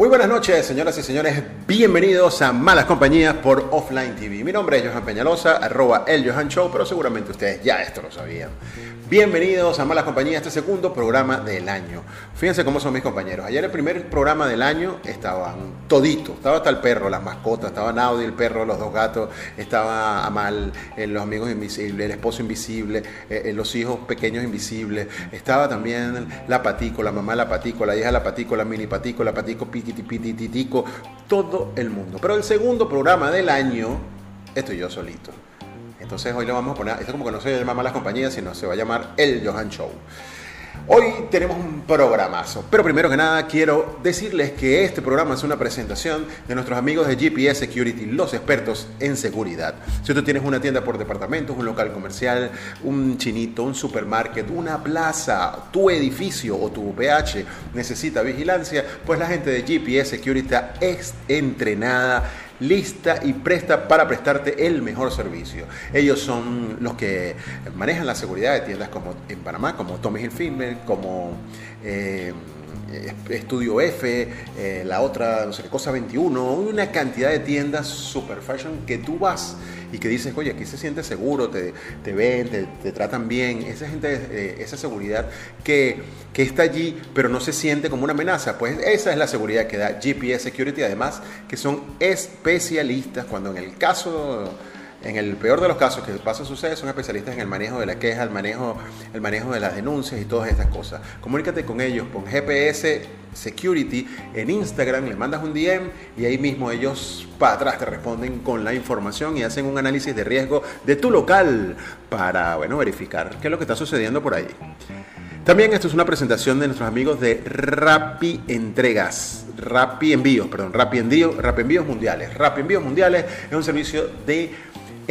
Muy buenas noches, señoras y señores. Bienvenidos a Malas Compañías por Offline TV. Mi nombre es Johan Peñalosa, arroba el Johan Show, pero seguramente ustedes ya esto lo sabían. Bienvenidos a Malas Compañías, este segundo programa del año. Fíjense cómo son mis compañeros. Ayer el primer programa del año estaban toditos. Estaba hasta el perro, las mascotas, estaba Naudi, el perro, los dos gatos, estaba Amal, eh, los amigos invisibles, el esposo invisible, eh, eh, los hijos pequeños invisibles. Estaba también la patico, la mamá la patico, la hija la patico, la mini patico, la patico piquitipititico, todo el mundo. Pero el segundo programa del año estoy yo solito. Entonces hoy le vamos a poner, esto como que no se llama Malas Compañías, sino se va a llamar El Johan Show. Hoy tenemos un programazo, pero primero que nada quiero decirles que este programa es una presentación de nuestros amigos de GPS Security, los expertos en seguridad. Si tú tienes una tienda por departamentos, un local comercial, un chinito, un supermarket, una plaza, tu edificio o tu PH necesita vigilancia, pues la gente de GPS Security es entrenada lista y presta para prestarte el mejor servicio. Ellos son los que manejan la seguridad de tiendas como en Panamá, como Tommy Hilfiger, como eh, Estudio F, eh, la otra, no sé qué cosa, 21, una cantidad de tiendas super fashion que tú vas y que dices, oye, aquí se siente seguro, te, te ven, te, tratan bien, esa gente, eh, esa seguridad que, que, está allí, pero no se siente como una amenaza, pues esa es la seguridad que da GPS Security, además que son especialistas cuando en el caso en el peor de los casos que pasa sucede, son especialistas en el manejo de la queja, el manejo, el manejo de las denuncias y todas estas cosas. Comunícate con ellos, con GPS Security en Instagram, le mandas un DM y ahí mismo ellos para atrás te responden con la información y hacen un análisis de riesgo de tu local para, bueno, verificar qué es lo que está sucediendo por ahí. También esto es una presentación de nuestros amigos de Rappi Entregas, Rappi Envíos, perdón, Rappi Envíos, Rappi Envíos Mundiales. Rappi Envíos Mundiales es un servicio de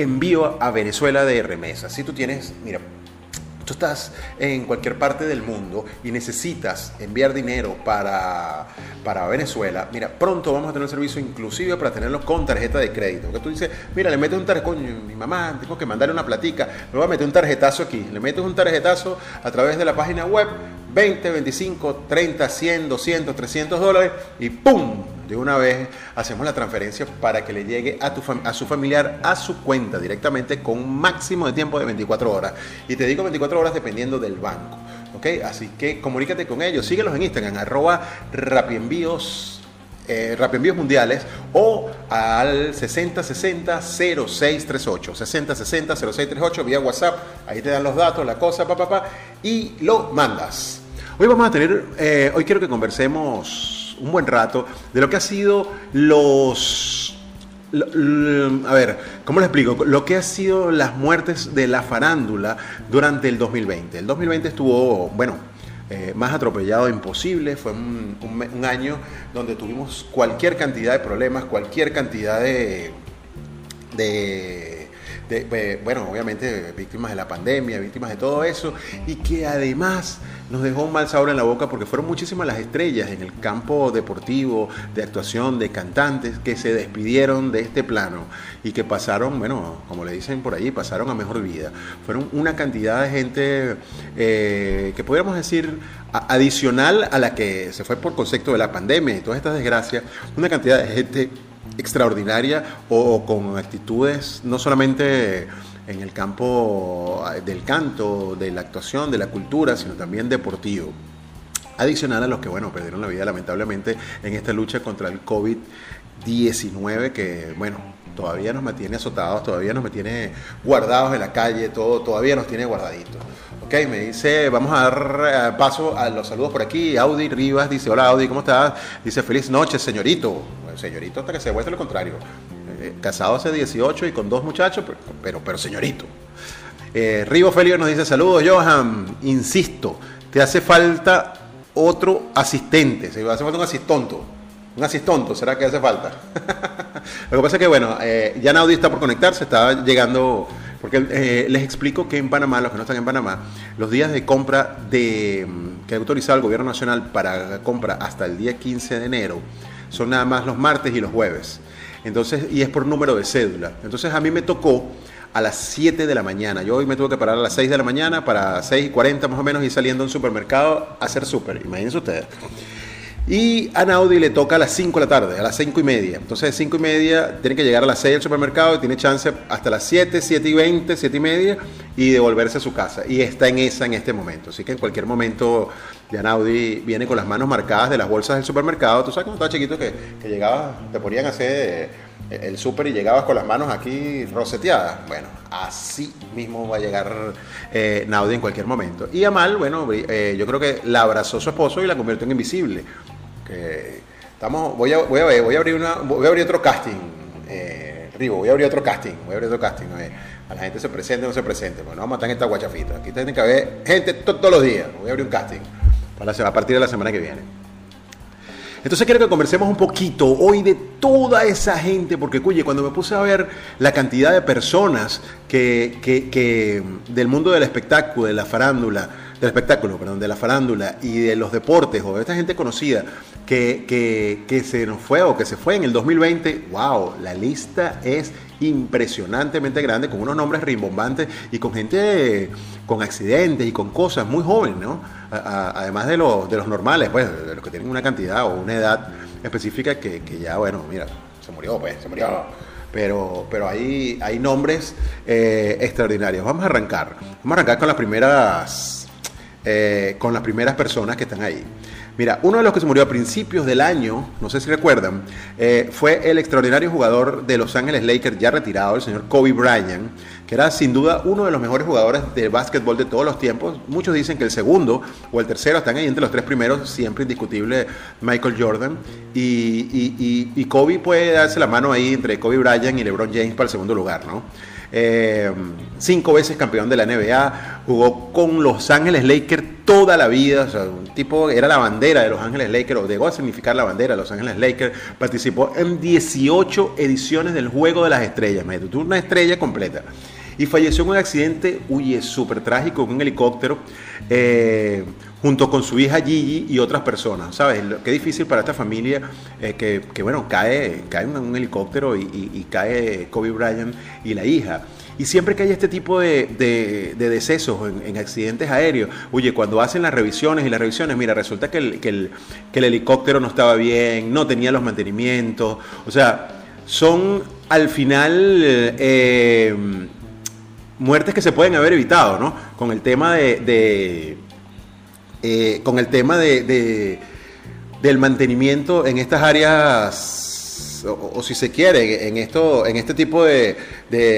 envío a Venezuela de remesas. Si tú tienes, mira, tú estás en cualquier parte del mundo y necesitas enviar dinero para, para Venezuela, mira, pronto vamos a tener un servicio inclusive para tenerlo con tarjeta de crédito. Que tú dices, mira, le metes un tarjetazo, mi mamá, tengo que mandarle una platica, le voy a meter un tarjetazo aquí. Le metes un tarjetazo a través de la página web, 20, 25, 30, 100, 200, 300 dólares y ¡pum! de una vez hacemos la transferencia para que le llegue a, tu a su familiar a su cuenta directamente con un máximo de tiempo de 24 horas. Y te digo 24 horas dependiendo del banco. ¿ok? Así que comunícate con ellos, síguelos en Instagram, arroba rapienvíos. Eh, Mundiales o al 6060-0638. 6060-0638 vía WhatsApp. Ahí te dan los datos, la cosa, papá, pa, pa, y lo mandas. Hoy vamos a tener, eh, hoy quiero que conversemos un buen rato de lo que ha sido los... a ver, ¿cómo le explico? Lo que ha sido las muertes de la farándula durante el 2020. El 2020 estuvo, bueno, eh, más atropellado imposible. Fue un, año donde tuvimos cualquier cantidad de problemas, cualquier cantidad de, de bueno, obviamente víctimas de la pandemia, víctimas de todo eso, y que además nos dejó un mal sabor en la boca porque fueron muchísimas las estrellas en el campo deportivo, de actuación, de cantantes, que se despidieron de este plano y que pasaron, bueno, como le dicen por allí, pasaron a mejor vida. Fueron una cantidad de gente eh, que podríamos decir adicional a la que se fue por concepto de la pandemia y todas estas desgracias, una cantidad de gente extraordinaria o, con actitudes no solamente en el campo del canto, de la actuación, de la cultura, sino también deportivo. Adicional a los que, bueno, perdieron la vida lamentablemente en esta lucha contra el COVID-19 que, bueno, todavía nos mantiene azotados, todavía nos mantiene guardados en la calle, todo, todavía nos tiene guardaditos. Ok, me dice, vamos a dar eh, paso a los saludos por aquí. Audi Rivas dice, hola Audi, ¿cómo estás? Dice, feliz noche, señorito señorito hasta que se demuestre lo contrario. Eh, casado hace 18 y con dos muchachos, pero, pero, señorito. Eh, Rivo Félix nos dice, saludos Johan, insisto, te hace falta otro asistente, se hace falta un asistonto. Un asistonto, ¿será que hace falta? lo que pasa es que, bueno, eh, ya Naudi está por conectarse, está llegando, porque eh, les explico que en Panamá, los que no están en Panamá, los días de compra de, mm, que ha autorizado el gobierno nacional para compra hasta el día 15 de enero, son nada más los martes y los jueves. Entonces, y es por número de cédula. Entonces a mí me tocó a las 7 de la mañana. Yo hoy me tuve que parar a las 6 de la mañana para 6 y 40 más o menos y saliendo a un supermercado a hacer súper. Imagínense ustedes. Y a Naudi le toca a las 5 de la tarde, a las 5 y media. Entonces, de 5 y media tiene que llegar a las 6 al supermercado y tiene chance hasta las 7, 7 y 20, 7 y media y devolverse a su casa. Y está en esa en este momento. Así que en cualquier momento ya Naudi viene con las manos marcadas de las bolsas del supermercado. Tú sabes cuando estaba chiquito que, llegabas, te ponían a hacer eh, el súper y llegabas con las manos aquí roseteadas. Bueno, así mismo va a llegar eh, Naudi en cualquier momento. Y Amal, bueno, eh, yo creo que la abrazó su esposo y la convirtió en invisible estamos, voy a, voy a, voy a abrir una, voy a abrir otro casting, eh, Rivo, voy a abrir otro casting, voy a abrir otro casting, a la gente se presente o no se presente, bueno, vamos a matar esta guachafita, aquí tiene que haber gente todos los días, voy a abrir un casting a partir de la semana que viene. Entonces quiero que conversemos un poquito hoy de toda esa gente, porque oye, cuando me puse a ver la cantidad de personas que, que, que del mundo del espectáculo, de la farándula, del espectáculo, perdón, de la farándula y de los deportes o de esta gente conocida que, que, que, se nos fue o que se fue en el 2020, wow, la lista es impresionantemente grande, con unos nombres rimbombantes y con gente con accidentes y con cosas muy jóvenes, ¿no? además de, los de los normales, pues, de los que tienen una cantidad o una edad específica que, que ya, bueno, mira, se murió, pues, se murió pero, pero hay, hay nombres eh, extraordinarios. Vamos a arrancar. Vamos a arrancar con las primeras eh, con las primeras personas que están ahí. Mira, uno de los que se murió a principios del año, no sé si recuerdan, eh, fue el extraordinario jugador de Los Ángeles Lakers ya retirado, el señor Kobe Bryant, que era sin duda uno de los mejores jugadores de básquetbol de todos los tiempos. Muchos dicen que el segundo o el tercero están ahí entre los tres primeros, siempre indiscutible Michael Jordan. Y, y Kobe puede darse la mano ahí entre Kobe Bryant y LeBron James para el segundo lugar, ¿no? Eh, cinco veces campeón de la NBA, jugó con Los Ángeles Lakers toda la vida, un tipo era la bandera de Los Ángeles Lakers, o llegó a significar la bandera de Los Ángeles Lakers, participó en 18 ediciones del Juego de las Estrellas, me tuvo una estrella completa. Y falleció en un accidente, uy, súper trágico, con un helicóptero. Eh, junto con su hija Gigi y otras personas, ¿sabes? Qué difícil para esta familia eh, que, bueno, cae, cae un, un helicóptero y, cae Kobe Bryant y la hija. Y siempre que hay este tipo de, decesos en, accidentes aéreos, oye, cuando hacen las revisiones y las revisiones, mira, resulta que el, que el, helicóptero no estaba bien, no tenía los mantenimientos, o sea, son al final eh, muertes que se pueden haber evitado, ¿no? Con el tema de eh, con el tema de, del mantenimiento en estas áreas, o, si se quiere, en, esto, en este tipo de,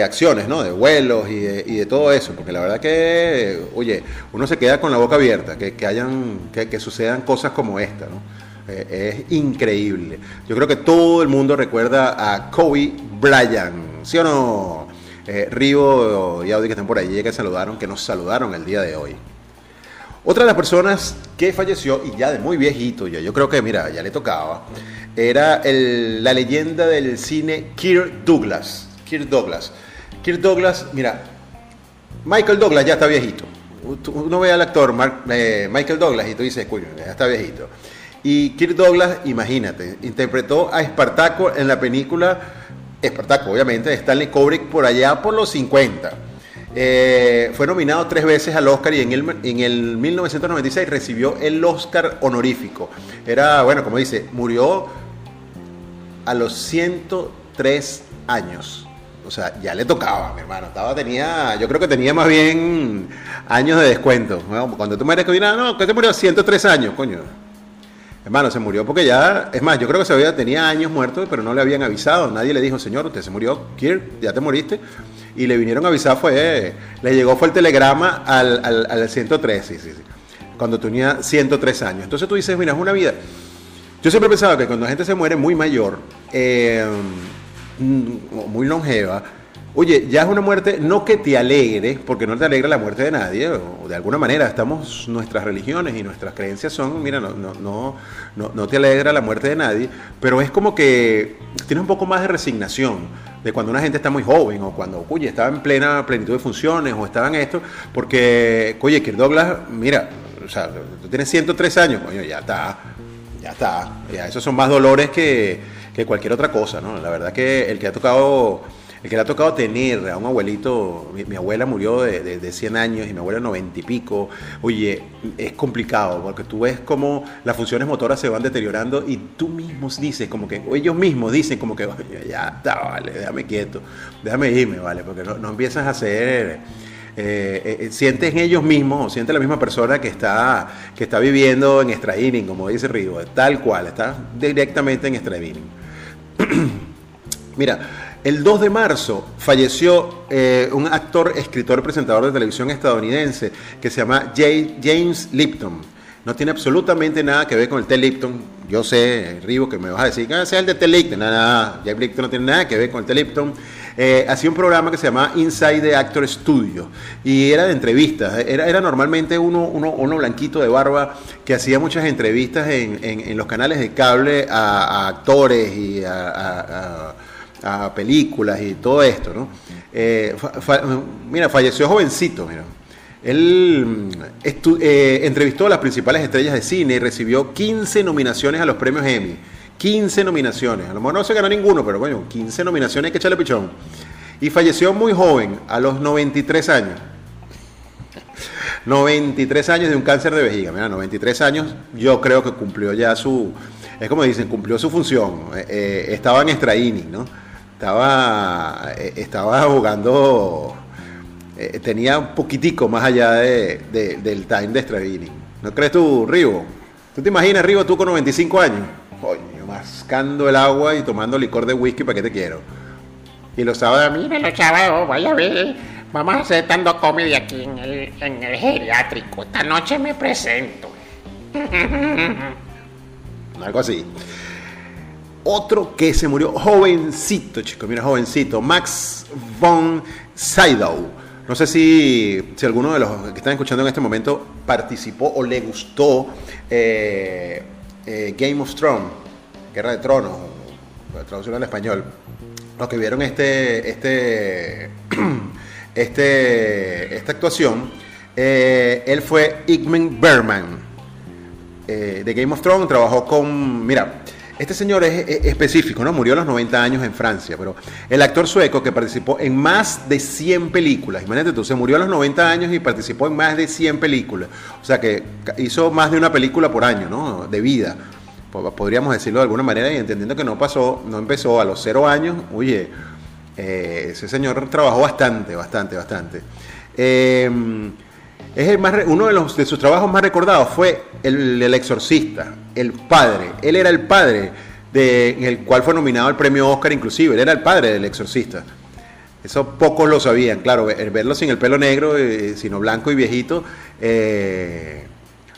acciones, ¿no? de vuelos y de, todo eso, porque la verdad que, oye, uno se queda con la boca abierta, que, hayan, que, sucedan cosas como esta. ¿no? Eh, es increíble. Yo creo que todo el mundo recuerda a Kobe Bryant, ¿sí o no? Eh, y Audi que están por allí, que saludaron, que nos saludaron el día de hoy. Otra de las personas que falleció, y ya de muy viejito, ya, yo creo que, mira, ya le tocaba, era la leyenda del cine Kirk Douglas. Kirk Douglas. Kirk Douglas, mira, Michael Douglas ya está viejito. Uno ve al actor eh, Michael Douglas y tú dices, coño, ya está viejito. Y Kirk Douglas, imagínate, interpretó a Espartaco en la película Espartaco, obviamente, de Stanley Kubrick por allá por los 50. Eh, fue nominado tres veces al Oscar y en el, en el 1996 recibió el Oscar honorífico. Era, bueno, como dice, murió a los 103 años. O sea, ya le tocaba, mi hermano. Estaba, tenía, yo creo que tenía más bien años de descuento. cuando tú me eres que no, que te murió a 103 años, coño. Hermano, se murió porque ya, es más, yo creo que se había, tenía años muerto, pero no le habían avisado. Nadie le dijo, señor, usted se murió, Kirk, ya te moriste y le vinieron a avisar, fue, le llegó fue el telegrama al, al, 103, sí, sí, sí, cuando tenía 103 años. Entonces tú dices, mira, es una vida. Yo siempre he pensado que cuando la gente se muere muy mayor, eh, muy longeva, Oye, ya es una muerte no que te alegre, porque no te alegra la muerte de nadie, o de alguna manera estamos, nuestras religiones y nuestras creencias son, mira, no, no, no, no, te alegra la muerte de nadie, pero es como que tienes un poco más de resignación de cuando una gente está muy joven o cuando, oye, estaba en plena plenitud de funciones o estaba en esto, porque, oye, Kirk Douglas, mira, o sea, tú tienes 103 años, coño, ya está, ya está, esos son más dolores que, que cualquier otra cosa, ¿no? La verdad que el que ha tocado el que le ha tocado tener a un abuelito, mi, abuela murió de, de, 100 años y mi abuela 90 y pico, oye, es complicado porque tú ves cómo las funciones motoras se van deteriorando y tú mismo dices, como que, o ellos mismos dicen como que, oye, ya está, vale, déjame quieto, déjame irme, vale, porque no, no empiezas a hacer... Eh, eh, eh, sienten ellos mismos, o siente la misma persona que está, que está viviendo en Extraining, como dice Río, tal cual, está directamente en Extraining. Mira, el 2 de marzo falleció eh, un actor, escritor, presentador de televisión estadounidense que se llama James Lipton. No tiene absolutamente nada que ver con el T. Lipton. Yo sé, Rivo, que me vas a decir, ah, sea el de T. Lipton. Nada, nada, James Lipton no tiene nada que ver con el T. Lipton. Eh, hacía un programa que se llamaba Inside the Actor Studio y era de entrevistas. Era, era normalmente uno, uno, blanquito de barba que hacía muchas entrevistas en, los canales de cable a, actores y a películas y todo esto, ¿no? Eh, mira, falleció jovencito, mira. Él mm, eh, entrevistó a las principales estrellas de cine y recibió 15 nominaciones a los premios Emmy. 15 nominaciones. A lo mejor no se ganó ninguno, pero coño, 15 nominaciones hay que echarle pichón. Y falleció muy joven, a los 93 años. 93 años de un cáncer de vejiga. Mira, 93 años, yo creo que cumplió ya su. Es como dicen, cumplió su función. Eh, estaba en Estraini, ¿no? Estaba, eh, estaba jugando, eh, tenía un poquitico más allá de, del time de Stravini. ¿No crees tú, Rivo? ¿Tú te imaginas, Rivo, tú con 95 años? Coño, mascando el agua y tomando licor de whisky, ¿para qué te quiero? Y los sábados, mire los sábados, vaya a ver, vamos a hacer tanto comedy aquí en el, en el geriátrico. Esta noche me presento. Algo así. Otro que se murió jovencito, chicos, mira, jovencito, Max von Sydow. No sé si, si alguno de los que están escuchando en este momento participó o le gustó eh, eh, Game of Thrones, Guerra de Tronos, traducción al español. Los que vieron este, este, este, esta actuación, eh, él fue Igman Berman de Game of Thrones, trabajó con, mira, este señor es, específico, ¿no? Murió a los 90 años en Francia, pero el actor sueco que participó en más de 100 películas, imagínate tú, se murió a los 90 años y participó en más de 100 películas. O sea que hizo más de una película por año, ¿no? De vida, podríamos decirlo de alguna manera, y entendiendo que no pasó, no empezó a los 0 años, oye, eh, ese señor trabajó bastante, bastante, bastante. Em, es el más, uno de, los, de sus trabajos más recordados fue el, el, Exorcista, el padre. Él era el padre de, en el cual fue nominado al premio Oscar inclusive. Él era el padre del Exorcista. Eso pocos lo sabían. Claro, verlo sin el pelo negro, eh, sino blanco y viejito, eh,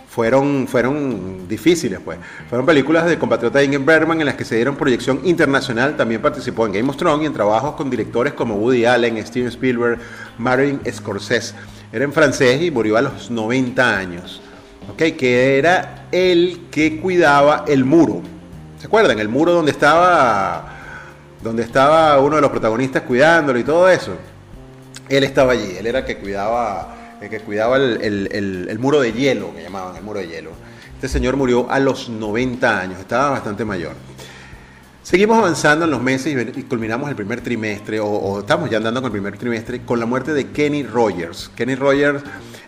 fueron, fueron difíciles. pues. Fueron películas de compatriota Ingrid Bergman en las que se dieron proyección internacional. También participó en Game of Thrones y en trabajos con directores como Woody Allen, Steven Spielberg, Martin Scorsese. Era en francés y murió a los 90 años. Que era el que cuidaba el muro. ¿Se acuerdan? El muro donde estaba, donde estaba uno de los protagonistas cuidándolo y todo eso. Él estaba allí. Él era el que cuidaba, el que cuidaba el, muro de hielo, que llamaban el muro de hielo. Este señor murió a los 90 años. Estaba bastante mayor. Seguimos avanzando en los meses y culminamos el primer trimestre, o, estamos ya andando con el primer trimestre, con la muerte de Kenny Rogers. Kenny Rogers,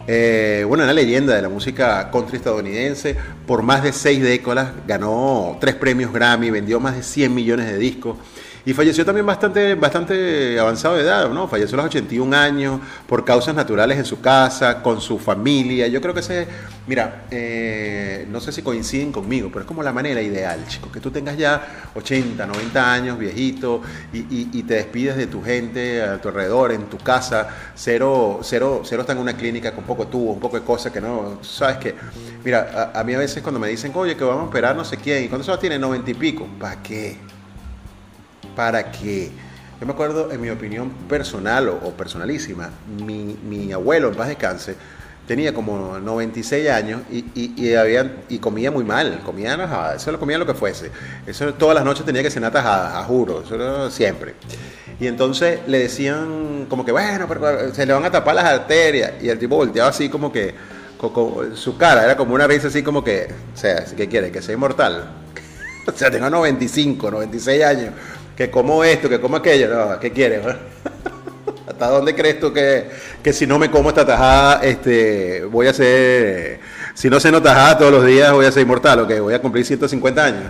eh, bueno, una leyenda de la música country estadounidense, por más de seis décadas ganó tres premios Grammy, vendió más de 100 millones de discos. Y falleció también bastante, bastante avanzado de edad, ¿no? Falleció a los 81 años por causas naturales en su casa, con su familia. Yo creo que ese, mira, eh, no sé si coinciden conmigo, pero es como la manera ideal, chicos, que tú tengas ya 80, 90 años, viejito, y, te despides de tu gente a tu alrededor, en tu casa, cero, cero, cero está en una clínica con poco tubo, un poco de cosas que no, sabes que, mira, a, a, mí a veces cuando me dicen, oye, que vamos a operar no sé quién, ¿y cuántos años tiene? 90 y pico, ¿para qué? Para que, yo me acuerdo, en mi opinión personal o, personalísima, mi, abuelo en paz descanse tenía como 96 años y, y, y comía muy mal, comía tajada, eso lo comía lo que fuese. Eso todas las noches tenía que cenar tajada, a juro, eso siempre. Y entonces le decían como que, bueno, pero se le van a tapar las arterias. Y el tipo volteaba así como que, su cara era como una risa así como que, o sea, ¿qué quiere? Que sea inmortal. o sea, tengo 95, 96 años que como esto, que como aquello. No, ¿qué quieres? ¿Hasta dónde crees tú que, que, si no me como esta tajada, este, voy a ser, si no ceno tajada todos los días, voy a ser inmortal o que voy a cumplir 150 años?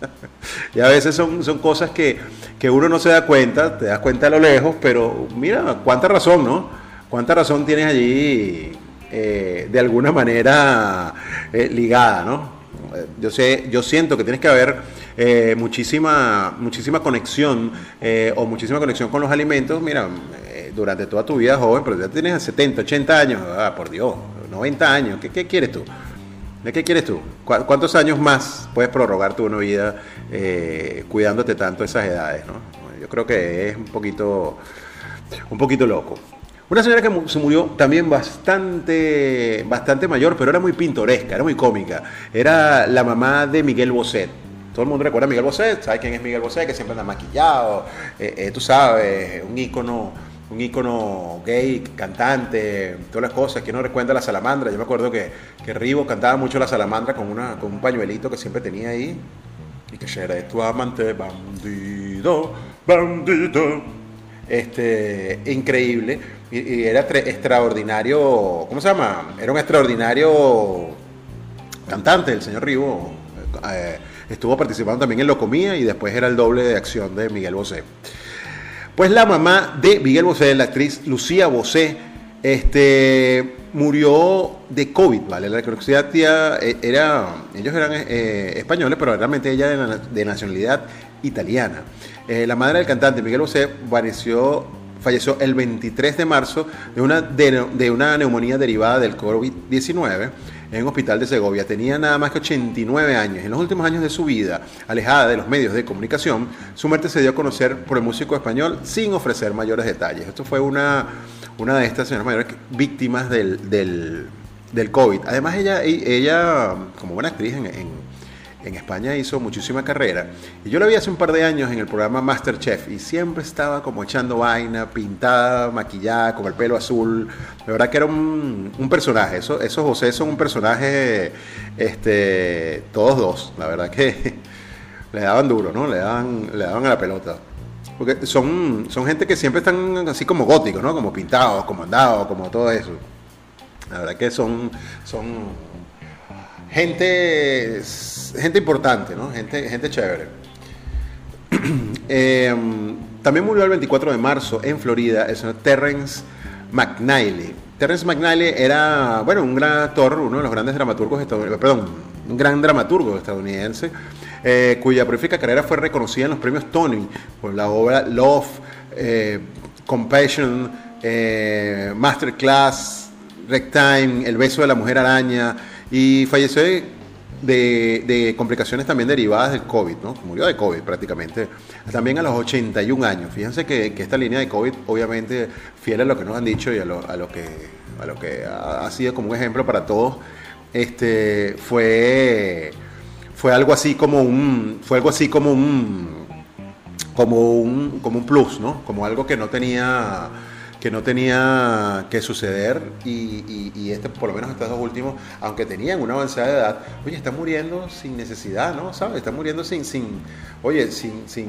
y a veces son, son cosas que, que uno no se da cuenta, te das cuenta a lo lejos, pero mira, cuánta razón, ¿no? Cuánta razón tienes allí eh, de alguna manera eh, ligada, ¿no? Yo sé, yo siento que tienes que haber eh, muchísima, muchísima conexión o muchísima conexión con los alimentos. Mira, durante toda tu vida joven, pero ya tienes 70, 80 años, ah, por Dios, 90 años, ¿qué, qué quieres tú? ¿De qué quieres tú? ¿Cuántos años más puedes prorrogar tu vida eh, cuidándote tanto esas edades? ¿no? Yo creo que es un poquito, un poquito loco. Una señora que se murió también bastante, bastante mayor, pero era muy pintoresca, era muy cómica. Era la mamá de Miguel Bosé. Todo el mundo recuerda a Miguel Bosé, ¿sabes quién es Miguel Bosé? Que siempre anda maquillado, eh, eh, tú sabes, un ícono un ícono gay, cantante, todas las cosas, que no recuerda la salamandra. Yo me acuerdo que, que Rivo cantaba mucho la salamandra con, una, con un pañuelito que siempre tenía ahí. Y que era tu amante, bandido, bandido. Este, increíble. Y, era extraordinario, ¿cómo se llama? Era un extraordinario cantante, el señor Rivo. Eh, estuvo participando también en Lo Comía y después era el doble de acción de Miguel Bosé. Pues la mamá de Miguel Bosé, la actriz Lucía Bosé, este, murió de COVID, ¿vale? La tía eh, era, ellos eran eh, españoles, pero realmente ella era de nacionalidad italiana. Eh, la madre del cantante Miguel Bosé falleció, falleció el 23 de marzo de una, de una neumonía derivada del COVID-19 en un hospital de Segovia. Tenía nada más que 89 años. En los últimos años de su vida, alejada de los medios de comunicación, su muerte se dio a conocer por el músico español sin ofrecer mayores detalles. Esto fue una, una de estas señoras mayores víctimas del, del, del COVID. Además, ella, ella, como buena actriz en en España hizo muchísima carrera. Y yo la vi hace un par de años en el programa Masterchef y siempre estaba como echando vaina, pintada, maquillada, con el pelo azul. De verdad que era un, personaje. Eso, esos José son un personaje, este, todos dos. La verdad que le daban duro, ¿no? Le daban, le daban a la pelota. Porque son, son gente que siempre están así como góticos, ¿no? Como pintados, como andados, como todo eso. La verdad que son, son gente, gente importante, ¿no? Gente, gente chévere. Em, también murió el 24 de marzo en Florida el señor Terrence McNally. Terrence McNally era, bueno, un gran actor, uno de los grandes dramaturgos estadounidenses, perdón, un gran dramaturgo estadounidense, eh, cuya prolífica carrera fue reconocida en los premios Tony por la obra Love, eh, Compassion, eh, Masterclass, Rectime, El beso de la mujer araña, y falleció de, complicaciones también derivadas del COVID, ¿no? Murió de COVID prácticamente, también a los 81 años. Fíjense que, esta línea de COVID, obviamente, fiel a lo que nos han dicho y a lo, que, a lo que ha, sido como un ejemplo para todos, este, fue, fue algo así como un, fue algo así como un, como un, como un plus, ¿no? Como algo que no tenía que no tenía que suceder y, este, por lo menos estos dos últimos, aunque tenían una avanzada edad, oye, están muriendo sin necesidad, ¿no? ¿Sabes? Están muriendo sin, sin oye, sin, sin,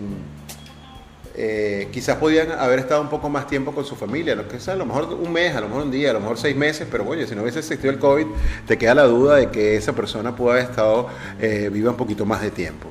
eh, quizás podían haber estado un poco más tiempo con su familia, lo que sea, a lo mejor un mes, a lo mejor un día, a lo mejor seis meses, pero oye, si no hubiese existido el COVID, te queda la duda de que esa persona pudo haber estado eh, viva un poquito más de tiempo.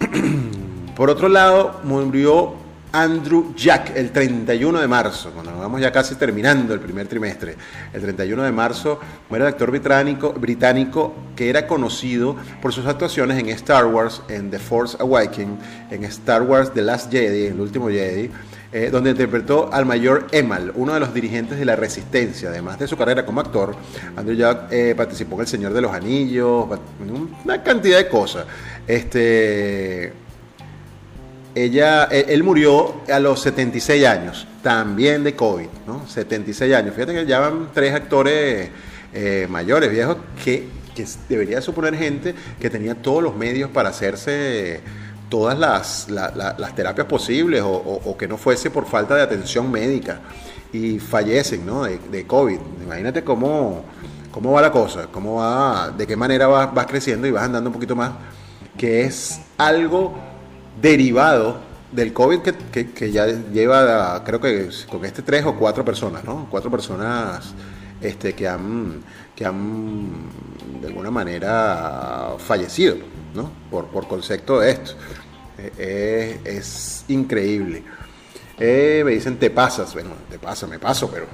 Por otro lado, murió Andrew Jack el 31 de marzo, cuando nos vamos ya casi terminando el primer trimestre. El 31 de marzo muere el actor británico, británico que era conocido por sus actuaciones en Star Wars, en The Force Awakening, en Star Wars The Last Jedi, el último Jedi, eh, donde interpretó al mayor Emal, uno de los dirigentes de la Resistencia. Además de su carrera como actor, Andrew Jack eh, participó en El Señor de los Anillos, una cantidad de cosas. Este ella, e, él murió a los 76 años, también de COVID, ¿no? 76 años. Fíjate que ya van tres actores eh, mayores, viejos, que, que, debería suponer gente que tenía todos los medios para hacerse todas las, las terapias posibles o, que no fuese por falta de atención médica y fallecen ¿no? de, COVID. Imagínate cómo, cómo va la cosa, cómo va, de qué manera vas, vas creciendo y vas andando un poquito más, que es algo derivado del COVID que, ya lleva, creo que con este tres o cuatro personas, ¿no? Cuatro personas este, que han, que han de alguna manera fallecido, ¿no? Por, por concepto de esto. Eh, es, es increíble. Eh, me dicen, te pasas. Bueno, te pasa, me paso, pero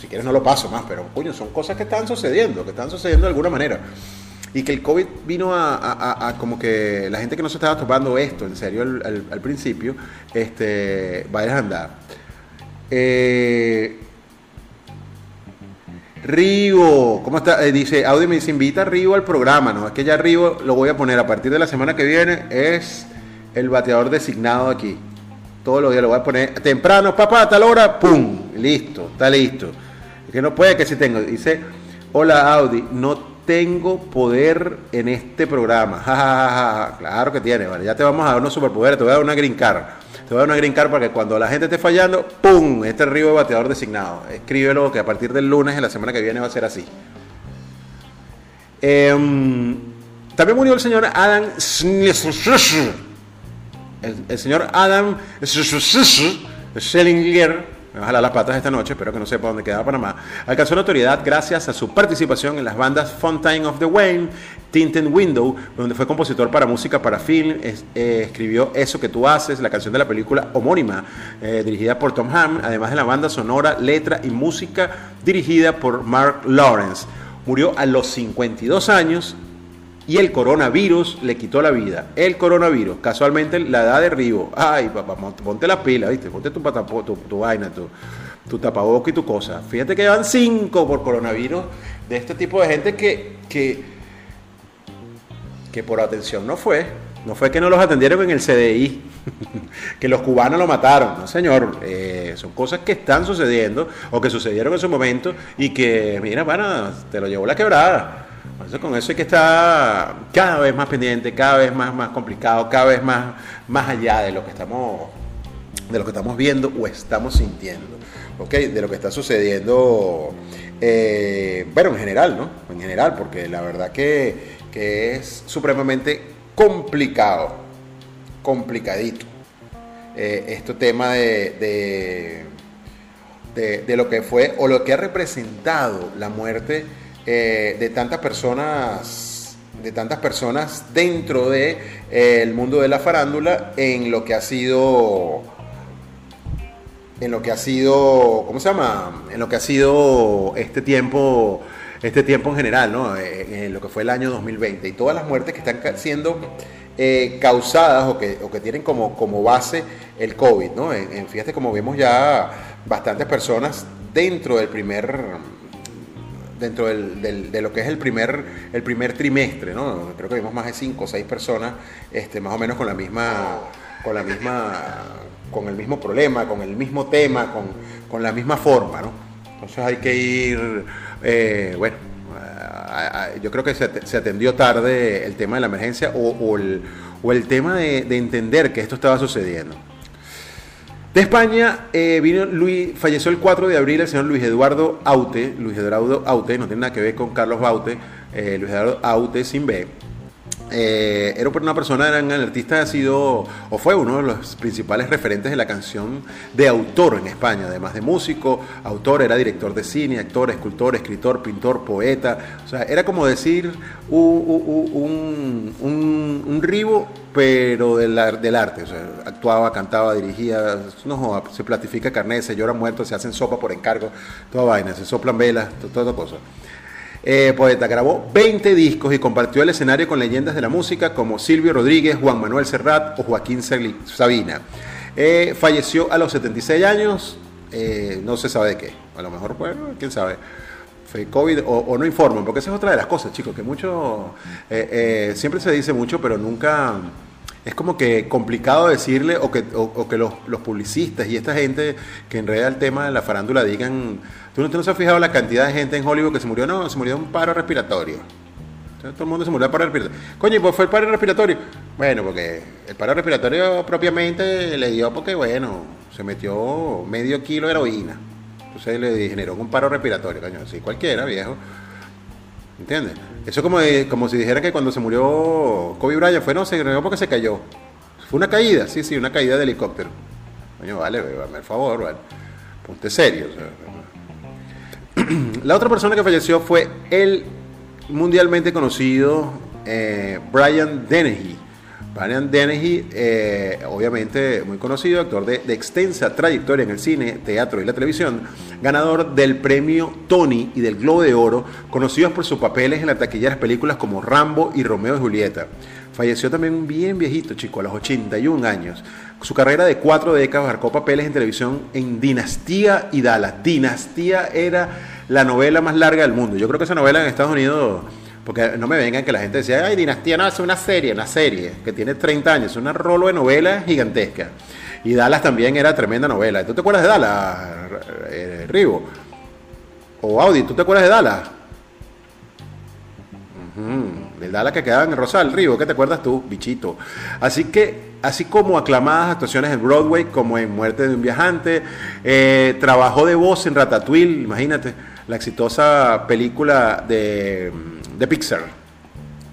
si quieres no lo paso más. Pero, coño, son cosas que están sucediendo, que están sucediendo de alguna manera. Y que el COVID vino a, como que la gente que no se estaba tomando esto en serio al principio, este, va a desandar. Eh, Rigo, ¿cómo está? Eh, dice, Audi me dice, invita a Rigo al programa, ¿no? Es que ya Rigo lo voy a poner a partir de la semana que viene, es el bateador designado aquí. Todos los días lo voy a poner temprano, papá, a tal hora, ¡pum! Listo, está listo. Es que no puede que si tengo. Dice, hola Audi, no tengo poder en este programa. Claro que tiene, vale. Ya te vamos a dar unos superpoderes, te voy a dar una green. Te voy a dar una green para que cuando la gente esté fallando, ¡pum! Este es Rigo de bateador designado. Escríbelo que a partir del lunes de la semana que viene va a ser así. Em, también murió el señor Adam. El, el señor Adam Schellinger, me va a jalar las patas esta noche, espero que no sepa dónde queda Panamá, alcanzó notoriedad gracias a su participación en las bandas Fountain of the Wayne, Tinted Window, donde fue compositor para música para film, eh, escribió Eso que tú haces, la canción de la película homónima, eh, dirigida por Tom Ham, además de la banda sonora, letra y música dirigida por Mark Lawrence. Murió a los 52 años y el coronavirus le quitó la vida. El coronavirus, casualmente la edad de Rigo. Ay, papá, ponte la pila, ¿viste? Ponte tu, patapo- tu, tu vaina, tu, tu tapaboca y tu cosa. Fíjate que llevan cinco por coronavirus de este tipo de gente que, que, que por atención no fue. No fue que no los atendieron en el CDI, que los cubanos lo mataron. No, señor. Eh, son cosas que están sucediendo o que sucedieron en su momento y que, mira, pana, te lo llevó la quebrada. Entonces, con eso hay que estar cada vez más pendiente, cada vez más, más complicado, cada vez más, más allá de lo que estamos de lo que estamos viendo o estamos sintiendo, ¿ok? De lo que está sucediendo, eh, bueno, en general, ¿no? En general, porque la verdad que, que es supremamente complicado, complicadito. Eh, este tema de- de lo que fue o lo que ha representado la muerte eh, de tantas personas de tantas personas dentro de eh, mundo de la farándula en lo que ha sido en lo que ha sido, ¿cómo se llama? En lo que ha sido este tiempo, este tiempo en general, ¿no? Eh, En lo que fue el año 2020 y todas las muertes que están siendo causadas o que, o que tienen como, como base el COVID, ¿no? En- fíjate como vemos ya bastantes personas dentro del primer dentro del- del- de lo que es el primer, el primer trimestre, ¿no? Creo que vimos más de cinco o seis personas, este, más o menos con la misma, con la misma, con el mismo problema, con el mismo tema, con, con la misma forma, ¿no? Entonces hay que ir, eh, bueno, a- yo creo que se, se atendió tarde el tema de la emergencia o, o el, o el tema de entender que esto estaba sucediendo. De España eh, falleció el 4 de abril el señor Luis Eduardo Aute, Luis Eduardo Aute, no tiene nada que ver con Carlos Baute, eh, Luis Eduardo Aute sin B. Eh, era una persona, era un artista, ha sido o fue uno de los principales referentes de la canción de autor en España, además de músico, autor, era director de cine, actor, escultor, escritor, pintor, poeta, o sea, era como decir u- u- u- un, un, un ribo, pero del, del arte, o sea, actuaba, cantaba, dirigía, no se platifica carnet, se llora muerto, se hacen sopa por encargo, toda vaina, se soplan velas, to- toda cosa. Eh, poeta grabó 20 discos y compartió el escenario con leyendas de la música como Silvio Rodríguez, Juan Manuel Serrat o Joaquín Sabina. Eh, falleció a los 76 años, eh, no se sabe de qué. A lo mejor, bueno, quién sabe. Fue COVID o, o no informan, porque esa es otra de las cosas, chicos, que mucho, siempre se dice mucho, pero nunca, es como que complicado decirle o que, o, o que los, los publicistas y esta gente que enreda el tema de la farándula digan, ¿tú no, se has fijado la cantidad de gente en Hollywood que se murió? No, se murió de un paro respiratorio. Todo el mundo se murió de paro respiratorio. Coño, ¿y pues fue el paro respiratorio? Bueno, porque el paro respiratorio propiamente le dio porque, bueno, se metió medio kilo de heroína. Entonces le generó un paro respiratorio, coño, así cualquiera, viejo. ¿Entiendes? Eso es como, de- como si dijeran que cuando se murió Kobe Bryant fue, no, se murió porque se cayó. Fue una caída, sí, sí, una caída de helicóptero. Coño, vale, dame el favor. Ponte serio. La otra persona que falleció fue el mundialmente conocido eh, Brian Dennehy. Brian Dennehy, eh, obviamente muy conocido, actor de, de, extensa trayectoria en el cine, teatro y la televisión, ganador del premio Tony y del Globo de Oro, conocidos por sus papeles en las taquilleras películas como Rambo y Romeo y Julieta. Falleció también bien viejito, chico, a los 81 años. Su carrera de cuatro décadas marcó papeles en televisión en Dinastía y Dallas. Dinastía era la novela más larga del mundo. Yo creo que esa novela en Estados Unidos, porque no me vengan que la gente decía, ay, Dinastía no, es una serie, una serie que tiene 30 años, una rolo de novela gigantesca. Y Dallas también era tremenda novela. ¿Tú te acuerdas de Dallas, eh, Rivo? O Audi, ¿tú te acuerdas de Dallas? El Dallas que quedaba en Rosal, Rivo, ¿qué te acuerdas tú, bichito? Así que así como aclamadas actuaciones en Broadway, como en Muerte de un Viajante, eh, trabajó de voz en Ratatouille, imagínate, la exitosa película de, de Pixar.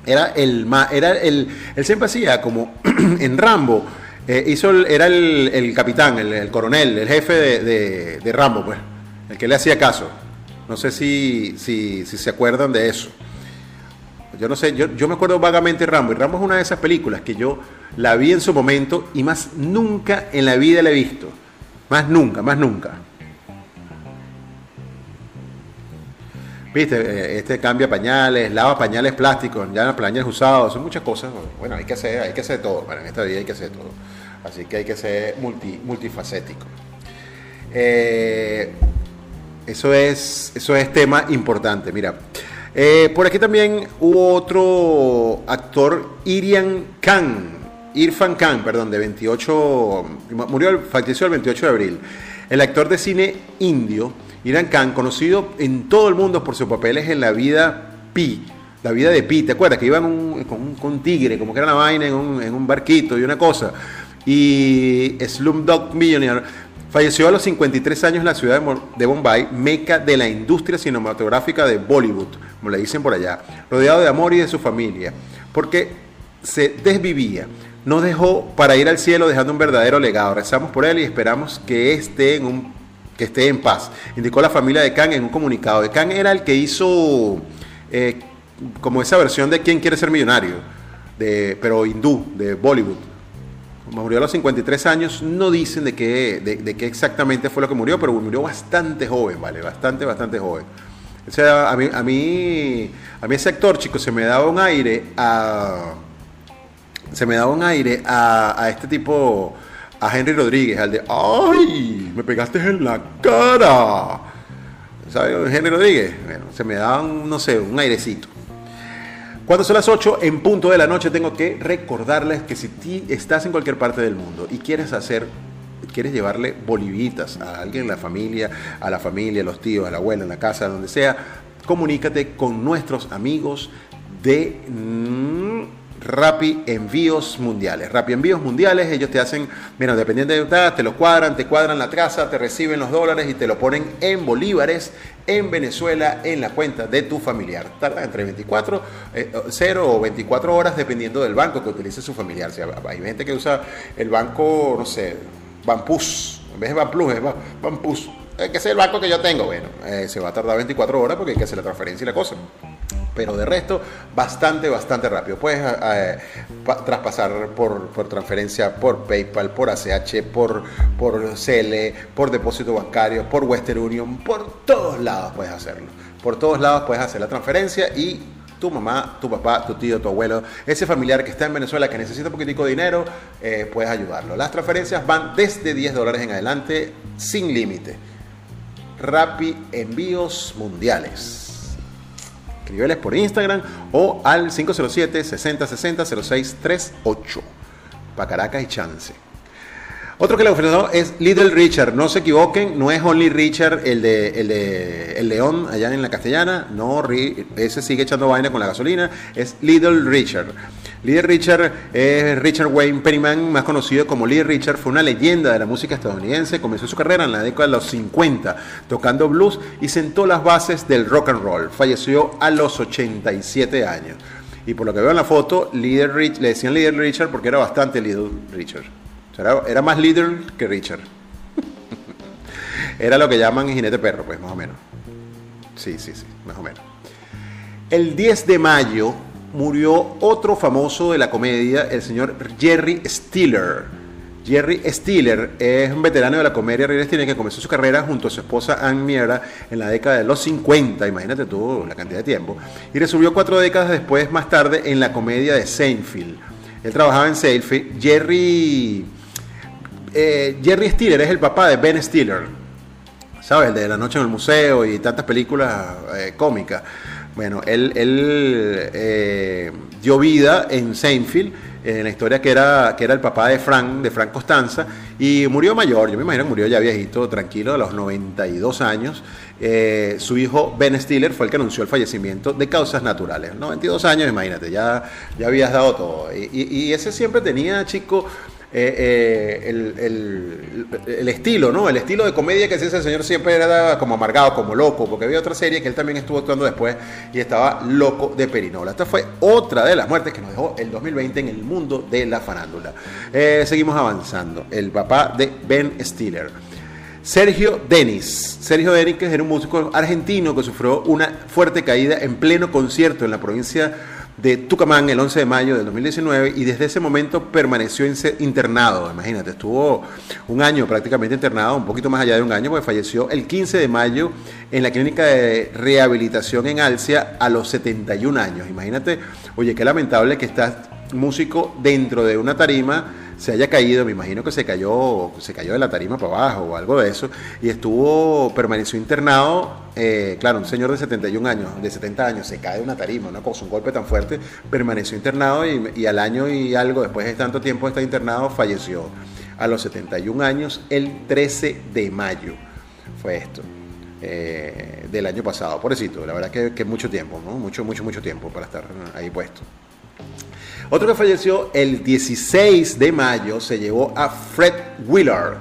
Era el, era el, él siempre hacía como en Rambo, eh, hizo era el, el capitán, el, el, coronel, el jefe de, de, de, Rambo, pues, el que le hacía caso. No sé si, si, si se acuerdan de eso. Yo no sé, yo, yo, me acuerdo vagamente de Rambo, y Rambo es una de esas películas que yo la vi en su momento y más nunca en la vida la he visto. Más nunca, más nunca. Viste, este cambia pañales, lava pañales plásticos, ya pañales usados, son muchas cosas. Bueno, hay que hacer, hay que hacer todo, bueno, en esta vida hay que hacer todo. Así que hay que ser multi, multifacético. Eh, eso, es, eso es tema importante. Mira, eh, por aquí también hubo otro actor, Irian Khan, Irfan Khan, perdón, de 28, murió, falleció el 28 de abril. El actor de cine indio, Irfan Khan, conocido en todo el mundo por sus papeles en la vida Pi, la vida de Pi, ¿te acuerdas? Que iban con, con, tigre, como que era una vaina en un, en un barquito y una cosa. Y Slumdog Millionaire falleció a los 53 años en la ciudad de Bombay, meca de la industria cinematográfica de Bollywood, como le dicen por allá, rodeado de amor y de su familia, porque se desvivía nos dejó para ir al cielo dejando un verdadero legado. Rezamos por él y esperamos que esté en, un, que esté en paz. Indicó la familia de Khan en un comunicado. De Khan era el que hizo eh, como esa versión de ¿Quién quiere ser millonario? De, pero hindú, de Bollywood. Murió a los 53 años, no dicen de qué, de qué exactamente fue lo que murió, pero murió bastante joven, ¿vale? Bastante, bastante joven. O sea, a mí, a mí, a mí ese actor, chicos, se me daba un aire a se me daba un aire a, este tipo, a Henry Rodríguez, al de, ¡ay! Me pegaste en la cara. ¿Sabes? Henry Rodríguez. Bueno, se me daba, un, no sé, un airecito. Cuando son las 8 en punto de la noche, tengo que recordarles que si estás en cualquier parte del mundo y quieres hacer, quieres llevarle bolivitas a alguien en la familia, a la familia, a los tíos, a la abuela, en la casa, donde sea, comunícate con nuestros amigos de. Rappi Envíos Mundiales. Rappi Envíos Mundiales, ellos te hacen, mira, dependiendo de edad, te lo cuadran, te cuadran la traza, te reciben los dólares y te lo ponen en bolívares en Venezuela en la cuenta de tu familiar. Tarda entre 24, eh, 0 o 24 horas dependiendo del banco que utilice su familiar. O sea, hay gente que usa el banco, no sé, Bampus, en vez de Banplus, es Bampus. Que es el banco que yo tengo. Bueno, eh, se va a tardar 24 horas porque hay que hacer la transferencia y la cosa pero de resto bastante, bastante rápido. Puedes eh, traspasar por, por, transferencia por PayPal, por ACH, por, por CL, por depósito bancario, por Western Union, por todos lados puedes hacerlo. Por todos lados puedes hacer la transferencia y tu mamá, tu papá, tu tío, tu abuelo, ese familiar que está en Venezuela que necesita un poquitico de dinero, eh, puedes ayudarlo. Las transferencias van desde 10 dólares en adelante sin límite. Rappi Envíos Mundiales escríbeles por Instagram o al 507-6060-0638. Para Caracas y Chance. Otro que le ofreció es Little Richard. No se equivoquen, no es Only Richard el de, el de El León allá en la Castellana. No, ese sigue echando vaina con la gasolina. Es Little Richard. Little Richard es Richard Wayne Perryman, más conocido como Little Richard. Fue una leyenda de la música estadounidense. Comenzó su carrera en la década de los 50 tocando blues y sentó las bases del rock and roll. Falleció a los 87 años. Y por lo que veo en la foto, líder Rich, le decían líder Richard porque era bastante líder Richard. Era, más líder que Richard. era lo que llaman jinete perro, pues más o menos. Sí, sí, sí, más o menos. El 10 de mayo murió otro famoso de la comedia, el señor Jerry Stiller. Jerry Stiller es un veterano de la comedia Jerry Stiller que comenzó su carrera junto a su esposa Ann Miera en la década de los 50, imagínate tú la cantidad de tiempo, y resolvió cuatro décadas después, más tarde, en la comedia de Seinfeld. Él trabajaba en Seinfeld. Jerry, eh, Jerry Stiller es el papá de Ben Stiller, ¿sabes? El de La Noche en el Museo y tantas películas eh, cómicas. Bueno, él, él eh, dio vida en Seinfeld en la historia que era, que era el papá de Frank, de Frank Costanza, y murió mayor, yo me imagino que murió ya viejito, tranquilo, a los 92 años. Eh, su hijo Ben Stiller fue el que anunció el fallecimiento de causas naturales. 92 años, imagínate, ya, ya habías dado todo. y ese siempre tenía, chico, eh, eh, el, estilo, ¿no? El estilo de comedia que ese señor siempre era como amargado, como loco, porque había otra serie que él también estuvo actuando después y estaba loco de perinola. Esta fue otra de las muertes que nos dejó el 2020 en el mundo de la farándula. Eh, seguimos avanzando. El papá de Ben Stiller. Sergio Denis. Sergio Denis, que era un músico argentino que sufrió una fuerte caída en pleno concierto en la provincia de Tucumán el 11 de mayo del 2019 y desde ese momento permaneció internado. Imagínate, estuvo un año prácticamente internado, un poquito más allá de un año, porque falleció el 15 de mayo en la clínica de rehabilitación en Alcia a los 71 años. Imagínate, oye, qué lamentable que estás músico dentro de una tarima se haya caído, me imagino que se cayó, se cayó de la tarima para abajo o algo de eso, y estuvo, permaneció internado, eh, claro, un señor de 71 años, de 70 años, se cae de una tarima, una cosa, un golpe tan fuerte, permaneció internado y, al año y algo, después de tanto tiempo de estar internado, falleció a los 71 años el 13 de mayo. Fue esto. Eh, del año pasado, pobrecito, la verdad que, que mucho tiempo, ¿no? Mucho, mucho, mucho tiempo para estar ahí puesto. Otro que falleció el 16 de mayo se llevó a Fred Willard.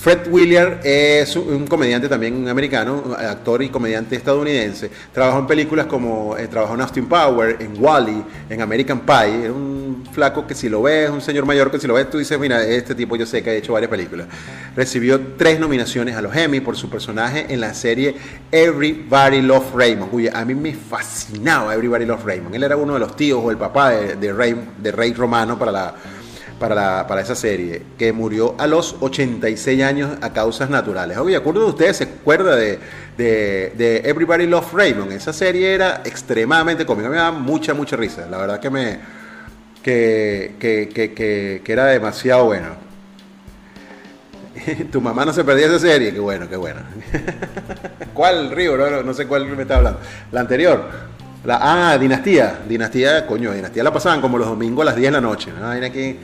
Fred Willard es un comediante también americano, actor y comediante estadounidense. Trabajó en películas como eh, trabajó en Austin Power, en Wally, en American Pie. Era un flaco que si lo ves, un señor mayor que si lo ves, tú dices, mira, este tipo yo sé que ha hecho varias películas. Recibió tres nominaciones a los Emmy por su personaje en la serie Everybody Love Raymond. Uy, a mí me fascinaba Everybody Love Raymond. Él era uno de los tíos o el papá de, de, Rey, de Rey Romano para la para, para, esa serie, que murió a los 86 años a causas naturales. Oye, ¿acuerdo de ustedes? ¿Se acuerda de, de, Everybody Love Raymond? Esa serie era extremadamente cómica, me daba mucha, mucha risa. La verdad que me que, que, que, que era demasiado bueno. tu mamá no se perdía esa serie, qué bueno, qué bueno. ¿Cuál río? No, no, sé cuál me está hablando. La anterior. La, ah, Dinastía. Dinastía, coño, Dinastía la pasaban como los domingos a las 10 de la noche. ¿no? aquí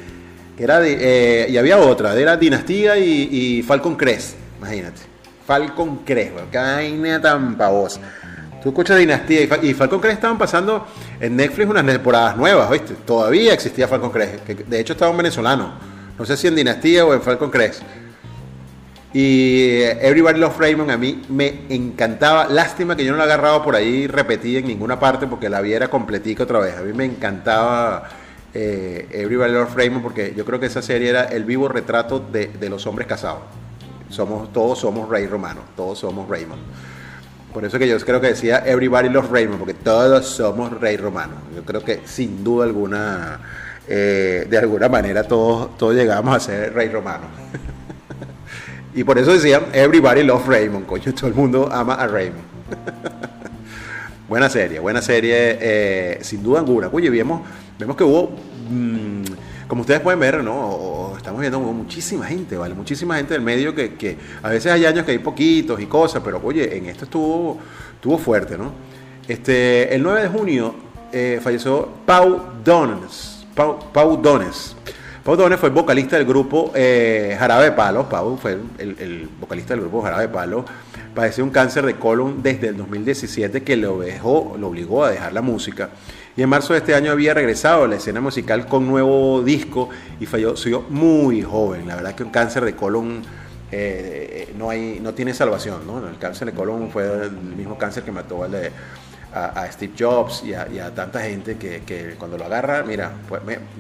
que era eh, y había otra, era Dinastía y, Falcon Crest, imagínate. Falcon Crest, vaina tan pavosa. Tú escuchas Dinastía y, Falcon Crest estaban pasando en Netflix unas temporadas nuevas, ¿viste? Todavía existía Falcon Crest, que de hecho estaba un venezolano. No sé si en Dinastía o en Falcon Crest. Y Everybody Loves Raymond a mí me encantaba. Lástima que yo no la agarraba por ahí repetida en ninguna parte porque la viera completica otra vez. A mí me encantaba eh, Everybody Loves Raymond porque yo creo que esa serie era el vivo retrato de, los hombres casados. Somos, todos somos Rey Romano, todos somos Raymond. Por eso que yo creo que decía Everybody Loves Raymond, porque todos somos Rey Romano. Yo creo que sin duda alguna, eh, de alguna manera todos, todos llegamos a ser Rey Romano. y por eso decían Everybody Loves Raymond, coño, todo el mundo ama a Raymond. buena serie, buena serie, eh, sin duda alguna. Oye, vimos vemos que hubo, mm, como ustedes pueden ver, ¿no? estamos viendo muchísima gente, ¿vale? Muchísima gente del medio que, a veces hay años que hay poquitos y cosas, pero oye, en esto estuvo, estuvo fuerte, ¿no? Este, el 9 de junio eh, falleció Pau Dones. Pau, Pau Dones. Pau Dones fue el vocalista del grupo eh, Jarabe Palo. Pau fue el, vocalista del grupo Jarabe Palo. Padeció un cáncer de colon desde el 2017 que lo, dejó, lo obligó a dejar la música y en marzo de este año había regresado a la escena musical con nuevo disco y falleció muy joven. La verdad que un cáncer de colon eh, no, hay, no tiene salvación. ¿no? El cáncer de colon fue el mismo cáncer que mató a, Steve Jobs y a, tanta gente que, cuando lo agarra, mira,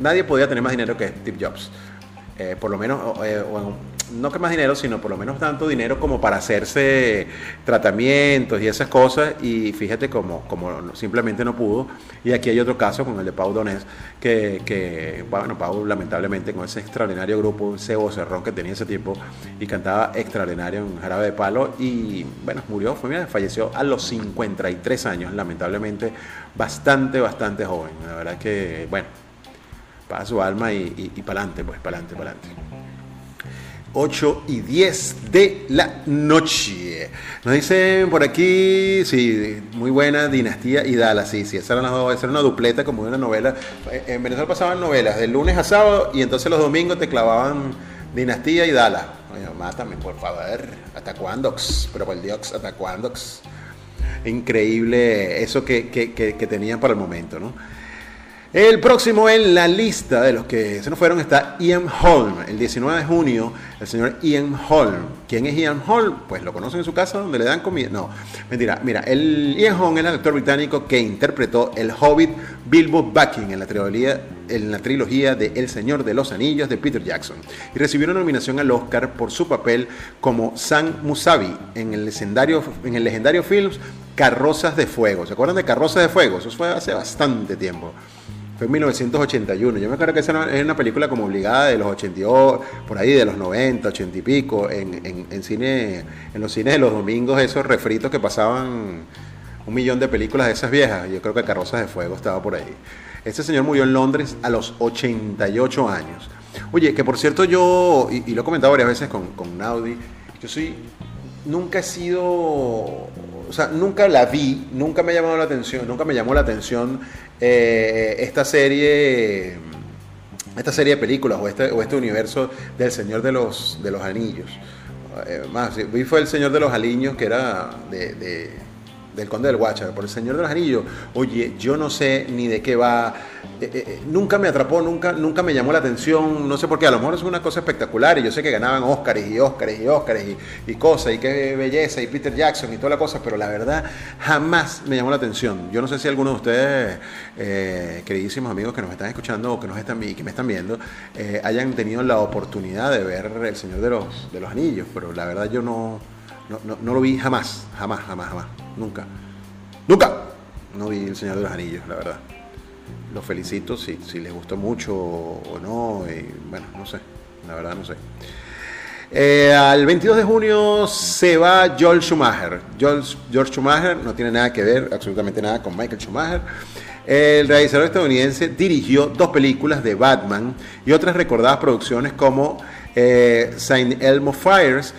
nadie podía tener más dinero que Steve Jobs. Eh, por lo menos, eh, no que más dinero, sino por lo menos tanto dinero como para hacerse tratamientos y esas cosas. Y fíjate como, como simplemente no pudo. Y aquí hay otro caso con el de Pau Donés, que, que bueno, Pau lamentablemente con ese extraordinario grupo, un cebo cerrón que tenía ese tipo y cantaba extraordinario en Jarabe de Palo. Y bueno, murió, fue, mira, falleció a los 53 años, lamentablemente, bastante, bastante joven. La verdad que, bueno para su alma y, y, para adelante, pues, para adelante, para adelante. 8 y 10 de la noche. Nos dicen por aquí, sí, muy buena Dinastía y Dala, sí, sí, esa era una, esa una dupleta como de una novela. En Venezuela pasaban novelas de lunes a sábado y entonces los domingos te clavaban Dinastía y Dala. Oye, mátame, por favor. ¿Hasta cuándo? Pero por Dios, ¿hasta cuándo? Increíble eso que, que, que, que tenían para el momento, ¿no? El próximo en la lista de los que se nos fueron está Ian Holm. El 19 de junio, el señor Ian Holm. ¿Quién es Ian Holm? Pues lo conocen en su casa donde le dan comida. No, mentira. Mira, el Ian Holm es el actor británico que interpretó el hobbit Bilbo Baggins en la trilogía, en la trilogía de El Señor de los Anillos de Peter Jackson. Y recibió una nominación al Oscar por su papel como Sam Musavi en el legendario, en el legendario film Carrozas de Fuego. ¿Se acuerdan de Carrozas de Fuego? Eso fue hace bastante tiempo. Fue en 1981. Yo me acuerdo que esa es una película como obligada de los 82, por ahí de los 90, 80 y pico, en, en, cine, en los cines de los domingos, esos refritos que pasaban un millón de películas de esas viejas. Yo creo que Carrozas de Fuego estaba por ahí. Este señor murió en Londres a los 88 años. Oye, que por cierto yo, y, lo he comentado varias veces con, con Naudi, yo soy, nunca he sido, o sea, nunca la vi, nunca me ha llamado la atención, nunca me llamó la atención eh, esta serie esta serie de películas o este, o este universo del Señor de los, de los Anillos. Eh, más, vi fue El Señor de los Aliños, que era de, del Conde del Guacha, por El Señor de los Anillos. Oye, yo no sé ni de qué va, eh, eh, eh, nunca me atrapó, nunca, nunca me llamó la atención, no sé por qué, a lo mejor es una cosa espectacular y yo sé que ganaban Óscares y Óscares y Óscares y, cosas y qué belleza y Peter Jackson y toda la cosa, pero la verdad jamás me llamó la atención. Yo no sé si alguno de ustedes, queridísimos amigos que nos están escuchando o que, nos están, que me están viendo, hayan tenido la oportunidad de ver El Señor de los, de los Anillos, pero la verdad yo no, no, no lo vi jamás, jamás, jamás, jamás, nunca. Nunca. No vi El Señor de los Anillos, la verdad los felicito si, si les gustó mucho o no. bueno, no sé, la verdad no sé. Eh, al 22 de junio se va Joel Schumacher. George, George Schumacher no tiene nada que ver, absolutamente nada con Michael Schumacher. El realizador estadounidense dirigió dos películas de Batman y otras recordadas producciones como eh, Saint Elmo Fires,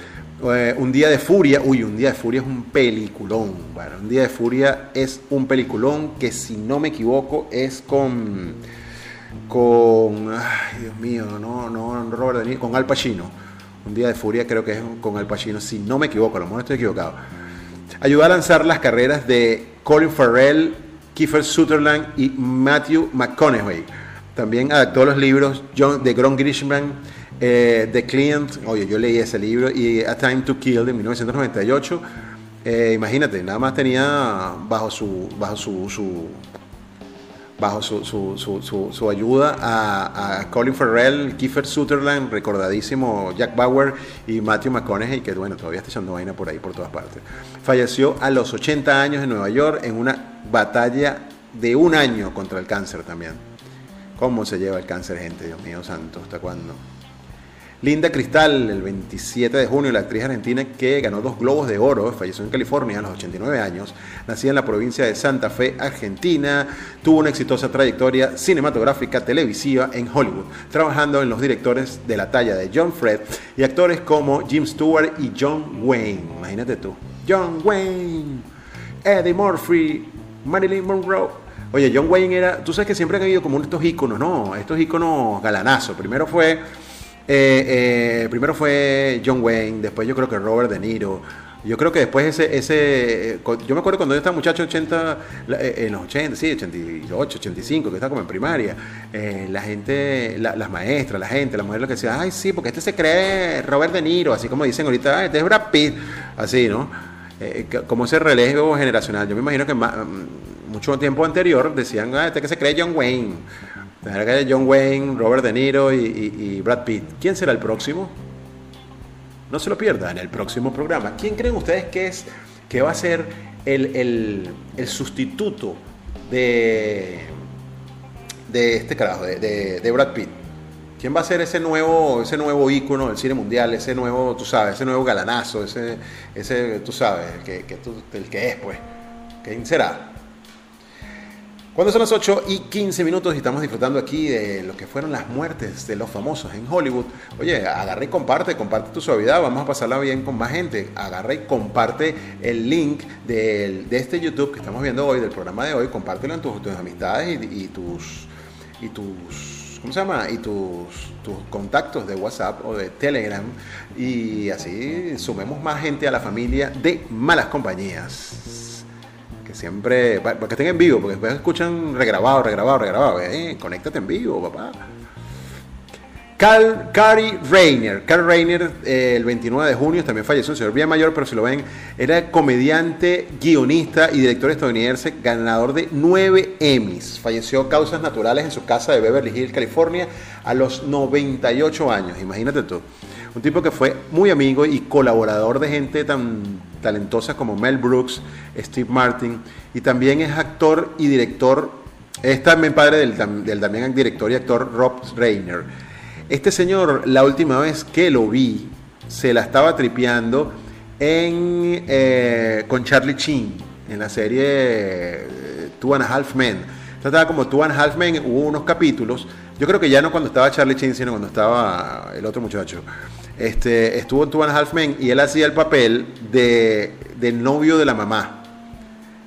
eh, un día de furia, uy, un día de furia es un peliculón. Bueno, un día de furia es un peliculón que si no me equivoco es con con ay, Dios mío, no, no, Robert De Niro, con Al Pacino. Un día de furia creo que es con Al Pacino, si no me equivoco, a lo mejor estoy equivocado. Ayudó a lanzar las carreras de Colin Farrell, Kiefer Sutherland y Matthew McConaughey. También adaptó los libros de Gron Grisham eh, The Client, oye, yo leí ese libro, y A Time to Kill de 1998. Eh, imagínate, nada más tenía bajo su, bajo su, su bajo su, su, su, ayuda a, a, Colin Farrell, Kiefer Sutherland, recordadísimo Jack Bauer y Matthew McConaughey, que bueno, todavía está echando vaina por ahí, por todas partes. Falleció a los 80 años en Nueva York en una batalla de un año contra el cáncer también. ¿Cómo se lleva el cáncer, gente? Dios mío santo, ¿hasta cuándo? Linda Cristal, el 27 de junio, la actriz argentina que ganó dos globos de oro, falleció en California a los 89 años, nacida en la provincia de Santa Fe, Argentina, tuvo una exitosa trayectoria cinematográfica televisiva en Hollywood, trabajando en los directores de la talla de John Fred y actores como Jim Stewart y John Wayne. Imagínate tú, John Wayne, Eddie Murphy, Marilyn Monroe. Oye, John Wayne era, tú sabes que siempre han habido como estos íconos, ¿no? Estos íconos galanazos. Primero fue eh, eh, primero fue John Wayne, después yo creo que Robert De Niro. Yo creo que después ese, ese eh, yo me acuerdo cuando yo estaba muchacho 80, en los 80, sí, 88, 85, que estaba como en primaria, la gente, las maestras, la gente, las mujeres lo que decía, ay sí, porque este se cree Robert De Niro, así como dicen ahorita, este es Brad Pitt, así, ¿no? como ese relevo generacional. Yo me imagino que más, mucho tiempo anterior decían, ah, este que se cree John Wayne. John Wayne, Robert De Niro y, Brad Pitt. ¿Quién será el próximo? No se lo pierdan en el próximo programa. ¿Quién creen ustedes que es que va a ser el, sustituto de, de este carajo, de, Brad Pitt? ¿Quién va a ser ese nuevo, ese nuevo ícono del cine mundial, ese nuevo, tú sabes, ese nuevo galanazo, ese, ese tú sabes, el que, que el que es, pues? ¿Quién será? Cuando son las 8 y 15 minutos y estamos disfrutando aquí de lo que fueron las muertes de los famosos en Hollywood, oye, agarra y comparte, comparte tu suavidad, vamos a pasarla bien con más gente. Agarra y comparte el link de, este YouTube que estamos viendo hoy, del programa de hoy, compártelo en tus, amistades y, tus... Y tus ¿cómo se llama? Y tus, tus, contactos de WhatsApp o de Telegram y así sumemos más gente a la familia de malas compañías siempre, para, que estén en vivo, porque después escuchan regrabado, regrabado, regrabado. Eh, conéctate en vivo, papá. Carl, Cary Rainer. Carl Rainer, eh, el 29 de junio, también falleció, un señor bien mayor, pero si lo ven, era comediante, guionista y director estadounidense, ganador de nueve Emmys. Falleció causas naturales en su casa de Beverly Hills, California, a los 98 años. Imagínate tú. Un tipo que fue muy amigo y colaborador de gente tan talentosa como Mel Brooks, Steve Martin, y también es actor y director, es también padre del, también director y actor Rob Reiner. Este señor, la última vez que lo vi, se la estaba tripeando en, eh, con Charlie Chin en la serie eh, Two and a Half Men. Estaba como Two and a Half Men, hubo unos capítulos. Yo creo que ya no cuando estaba Charlie Chin, sino cuando estaba el otro muchacho este, estuvo en Two and a y él hacía el papel de, del novio de la mamá.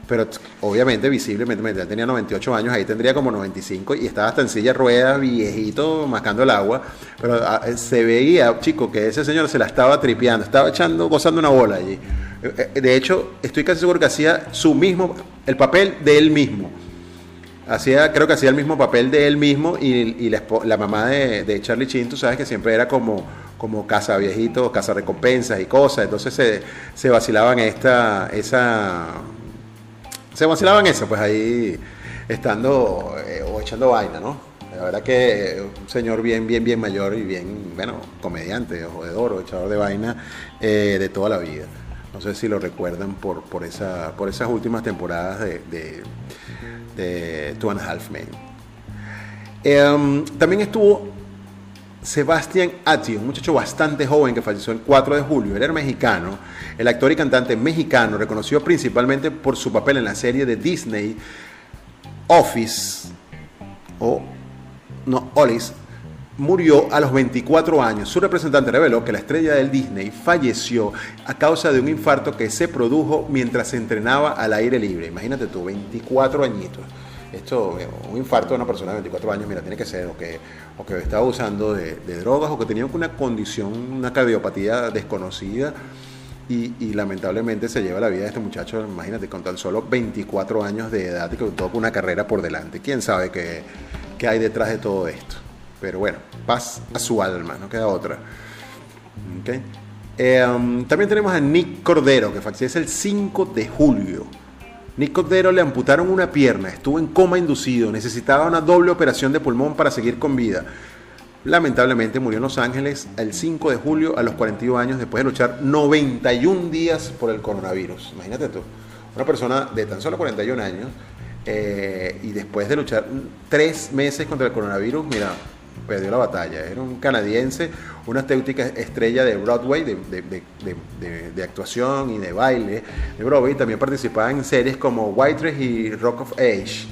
Pero obviamente, visiblemente, él tenía 98 años, ahí tendría como 95 y estaba hasta en silla rueda, viejito, mascando el agua. Pero ah, se veía, chico, que ese señor se la estaba tripeando, estaba echando, gozando una bola allí. Eh, eh, de hecho, estoy casi seguro que hacía su mismo, el papel de él mismo. Hacía, creo que hacía el mismo papel de él mismo y, la, mamá de, Charlie Chin, tú sabes que siempre era como como casa viejitos, casa recompensas y cosas. Entonces se, se vacilaban esta, esa, se vacilaban eso, pues ahí estando eh, o echando vaina, ¿no? La verdad que un señor bien, bien, bien mayor y bien, bueno, comediante, jodedor o echador de vaina eh, de toda la vida. No sé si lo recuerdan por, por, esa, por esas últimas temporadas de, Two and a Half Men. Em, también estuvo Sebastián Atti, un muchacho bastante joven que falleció el 4 de julio, él era mexicano, el actor y cantante mexicano, reconocido principalmente por su papel en la serie de Disney Office, o no, Olis, murió a los 24 años. Su representante reveló que la estrella del Disney falleció a causa de un infarto que se produjo mientras se entrenaba al aire libre. Imagínate tú, 24 añitos esto, un infarto de una persona de 24 años, mira, tiene que ser o que, o que estaba usando de, drogas o que tenía una condición, una cardiopatía desconocida y, lamentablemente se lleva la vida de este muchacho, imagínate, con tan solo 24 años de edad y con toda una carrera por delante. ¿Quién sabe qué, qué hay detrás de todo esto? Pero bueno, paz a su alma, no queda otra. Eh, um, también tenemos a Nick Cordero, que fallece el 5 de julio. Nick Cordero le amputaron una pierna, estuvo en coma inducido, necesitaba una doble operación de pulmón para seguir con vida. Lamentablemente murió en Los Ángeles el 5 de julio a los 41 años después de luchar 91 días por el coronavirus. Imagínate tú, una persona de tan solo 41 años eh, y después de luchar tres meses contra el coronavirus, mira, perdió la batalla. Era un canadiense, una auténtica estrella de Broadway, de, actuación y de baile de Broadway. También participaba en series como White y Rock of Age,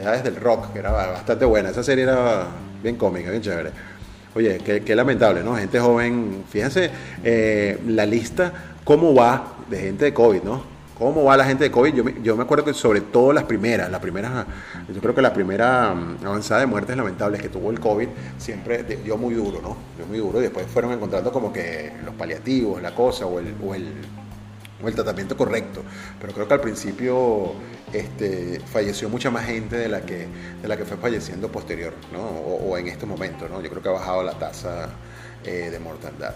edades del rock, que era bastante buena. Esa serie era bien cómica, bien chévere. Oye, qué, lamentable, ¿no? Gente joven, fíjense eh, la lista, cómo va de gente de COVID, ¿no? ¿Cómo va la gente de COVID? Yo me, yo me acuerdo que sobre todo las primeras, las primeras, yo creo que la primera mm, avanzada de muertes lamentables que tuvo el COVID siempre dio muy duro, ¿no? Dio muy duro y después fueron encontrando como que los paliativos, la cosa o el, o el, o tratamiento correcto. Pero creo que al principio este, falleció mucha más gente de la que, de la que fue falleciendo posterior, ¿no? o, en este momento. ¿no? Yo creo que ha bajado la tasa eh, de mortandad.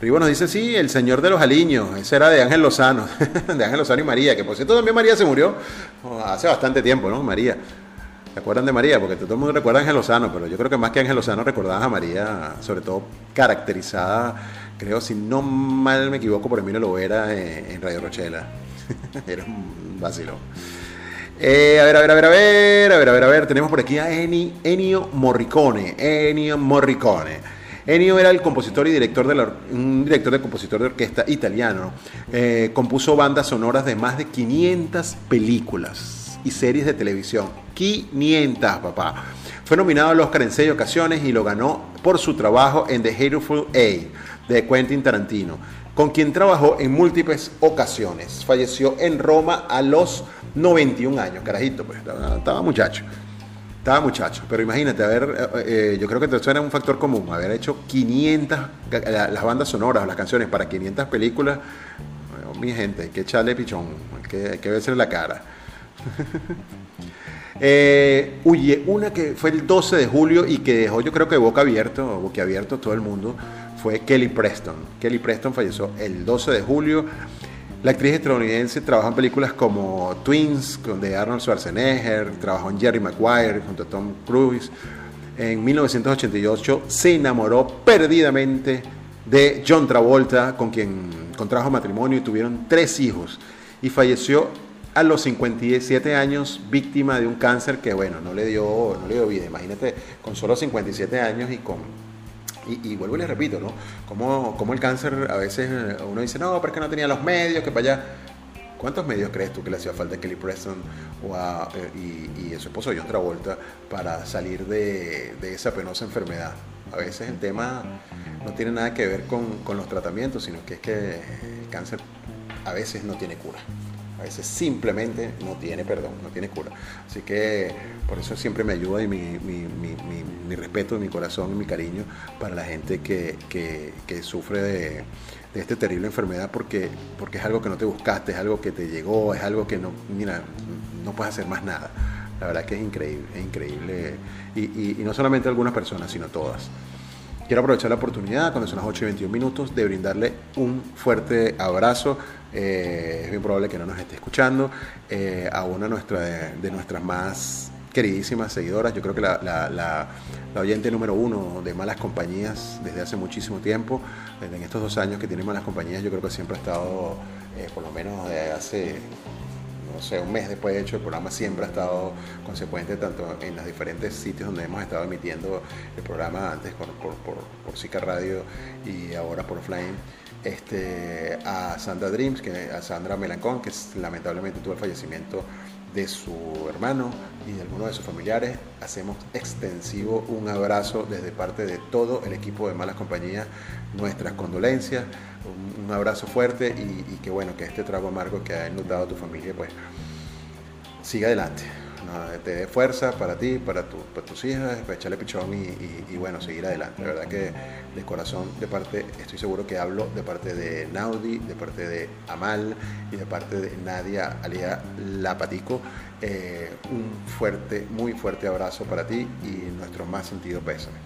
Rivo nos dice, sí, el señor de los aliños, ese era de Ángel Lozano, de Ángel Lozano y María, que por cierto también María se murió oh, hace bastante tiempo, ¿no? María. ¿Se acuerdan de María? Porque todo el mundo recuerda a Ángel Lozano, pero yo creo que más que Ángel Lozano recordaba a María, sobre todo caracterizada, creo, si no mal me equivoco, por Emilio Lovera en, en Radio Rochela. Era un vacilón. Eh, a ver, a ver, a ver, a ver, a ver, a ver, a ver, tenemos por aquí a Ennio Morricone, Ennio Morricone. Ennio era el compositor y director de un director de compositor de orquesta italiano. Eh, compuso bandas sonoras de más de 500 películas y series de televisión. 500, papá. Fue nominado al Oscar en seis ocasiones y lo ganó por su trabajo en The Hateful Eight de Quentin Tarantino, con quien trabajó en múltiples ocasiones. Falleció en Roma a los 91 años, carajito, pues estaba muchacho. Estaba muchacho, pero imagínate, a ver, eh, eh, yo creo que eso era un factor común, haber hecho 500, las bandas sonoras, las canciones para 500 películas, mi gente, hay que echarle pichón, hay que, hay verse la cara. eh, una que fue el 12 de julio y que dejó yo creo que boca abierto, boca abierto todo el mundo, fue Kelly Preston. Kelly Preston falleció el 12 de julio la actriz estadounidense trabajó en películas como Twins, de Arnold Schwarzenegger, trabajó en Jerry Maguire junto a Tom Cruise. En 1988 se enamoró perdidamente de John Travolta, con quien contrajo matrimonio y tuvieron tres hijos. Y falleció a los 57 años víctima de un cáncer que, bueno, no le dio, no le dio vida. Imagínate, con solo 57 años y con y, vuelvo y les repito, ¿no? Como, como el cáncer a veces eh, uno dice, no, pero es que no tenía los medios, que para allá. ¿Cuántos medios crees tú que le hacía falta a Kelly Preston o a, eh, y, a su esposo John Travolta para salir de, de, esa penosa enfermedad? A veces el tema no tiene nada que ver con, con los tratamientos, sino que es que el cáncer a veces no tiene cura. A veces simplemente no tiene perdón, no tiene cura. Así que por eso siempre me ayuda y mi, mi, mi, mi respeto, mi corazón y mi cariño para la gente que, sufre de, de, esta terrible enfermedad porque, es algo que no te buscaste, es algo que te llegó, es algo que no, mira, no puedes hacer más nada. La verdad que es increíble, es increíble. Y, y, y no solamente algunas personas, sino todas. Quiero aprovechar la oportunidad, cuando son las 8 y 21 minutos, de brindarle un fuerte abrazo eh, es bien probable que no nos esté escuchando, eh, a una de, nuestras más queridísimas seguidoras, yo creo que la, oyente número uno de Malas Compañías desde hace muchísimo tiempo, en estos dos años que tiene Malas Compañías, yo creo que siempre ha estado, eh, por lo menos de hace no sé, un mes después de hecho, el programa siempre ha estado consecuente tanto en los diferentes sitios donde hemos estado emitiendo el programa antes por, por Radio y ahora por Offline este, a Sandra Dreams, que, a Sandra Melancón, que lamentablemente tuvo el fallecimiento de su hermano y de algunos de sus familiares. Hacemos extensivo un abrazo desde parte de todo el equipo de Malas Compañías, nuestras condolencias, un, abrazo fuerte y, que bueno, que este trago amargo que ha a tu familia, pues siga adelante te dé fuerza para ti, para, tu, para tus hijas, para echarle pichón y, bueno, seguir adelante. La verdad que de corazón, de parte, estoy seguro que hablo de parte de Naudi, de parte de Amal y de parte de Nadia Alia Lapatico. Eh, un fuerte, muy fuerte abrazo para ti y nuestro más sentido pésame.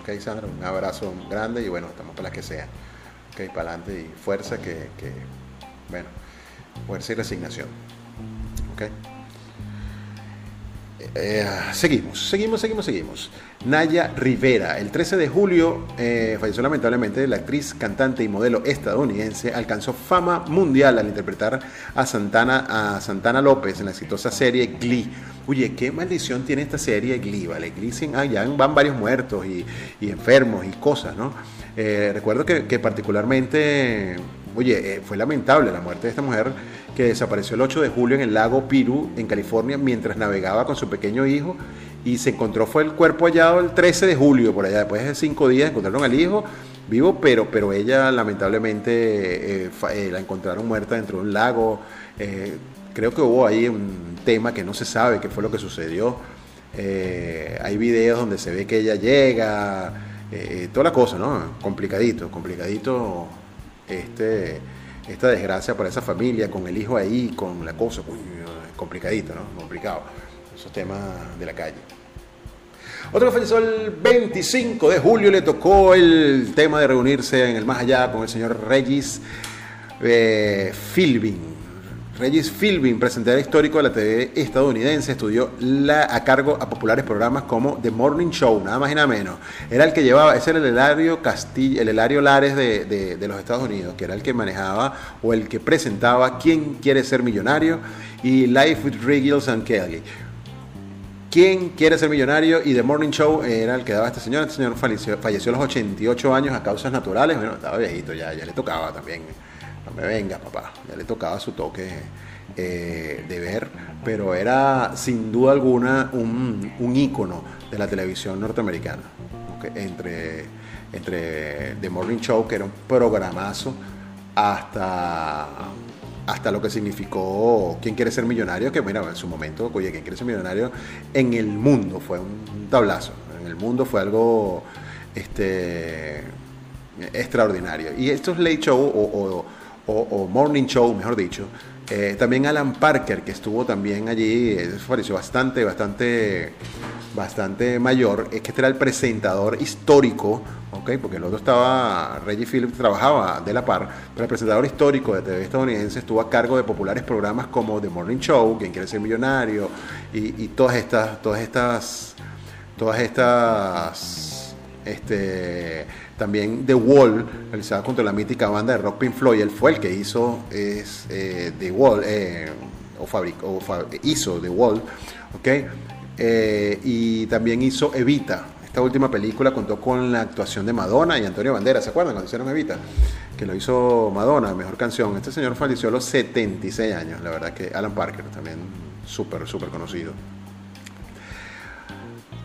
Ok, Sandra, un abrazo grande y bueno, estamos para las que sean. Ok, para adelante y fuerza que, que bueno, fuerza y resignación. Ok. Eh, seguimos, seguimos, seguimos, seguimos. Naya Rivera, el 13 de julio eh, falleció lamentablemente la actriz, cantante y modelo estadounidense, alcanzó fama mundial al interpretar a Santana, a Santana López en la exitosa serie Glee. Oye, qué maldición tiene esta serie Glee, ¿vale? Glee sin, ah, ya van varios muertos y, enfermos y cosas, ¿no? Eh, recuerdo que, que particularmente, oye, fue lamentable la muerte de esta mujer que desapareció el 8 de julio en el lago Piru, en California, mientras navegaba con su pequeño hijo y se encontró, fue el cuerpo hallado el 13 de julio, por allá, después de cinco días encontraron al hijo vivo, pero, pero ella lamentablemente eh, eh, la encontraron muerta dentro de un lago. Eh, creo que hubo ahí un tema que no se sabe qué fue lo que sucedió. hay videos donde se ve que ella llega, toda la cosa, ¿no? Complicadito, complicadito este esta desgracia para esa familia, con el hijo ahí, con la cosa, complicadito, ¿no? Complicado, esos temas de la calle. Otro falleció el 25 de julio le tocó el tema de reunirse en el más allá con el señor Regis eh, Regis Philbin, presentador histórico de la TV estadounidense, estudió la, a cargo a populares programas como The Morning Show, nada más y nada menos. Era el que llevaba, ese era el Hilario Castillo, el Hilario Lares de, los Estados Unidos, que era el que manejaba o el que presentaba ¿Quién quiere ser millonario? y Life with Regis and Kelly. ¿Quién quiere ser millonario? Y The Morning Show era el que daba este señor. Este señor falleció, falleció a los 88 años a causas naturales. Bueno, estaba viejito ya, ya le tocaba también no me venga papá, ya le tocaba su toque eh, de ver, pero era sin duda alguna un, un ícono de la televisión norteamericana, entre, entre The Morning Show, que era un programazo, hasta, hasta lo que significó ¿Quién quiere ser millonario? Que mira, en su momento, oye, ¿Quién quiere ser millonario? En el mundo fue un tablazo, en el mundo fue algo este, extraordinario. Y estos late show o o, Morning Show, mejor dicho. Eh, también Alan Parker, que estuvo también allí, eso pareció bastante, bastante, bastante mayor. Es que este era el presentador histórico, ¿ok? Porque el otro estaba, Reggie Phillips trabajaba de la par, pero el presentador histórico de TV estadounidense estuvo a cargo de populares programas como The Morning Show, Quien quiere ser millonario, y todas estas, todas estas, todas estas, este también The Wall, realizada contra la mítica banda de rock Pink Floyd. Él fue el que hizo eh, The Wall, eh, o, fabricó, hizo The Wall, ¿ok? Eh, y también hizo Evita. Esta última película contó con la actuación de Madonna y Antonio Banderas, ¿se acuerdan cuando hicieron Evita? Que lo hizo Madonna, mejor canción. Este señor falleció a los 76 años, la verdad que Alan Parker, también súper, súper conocido.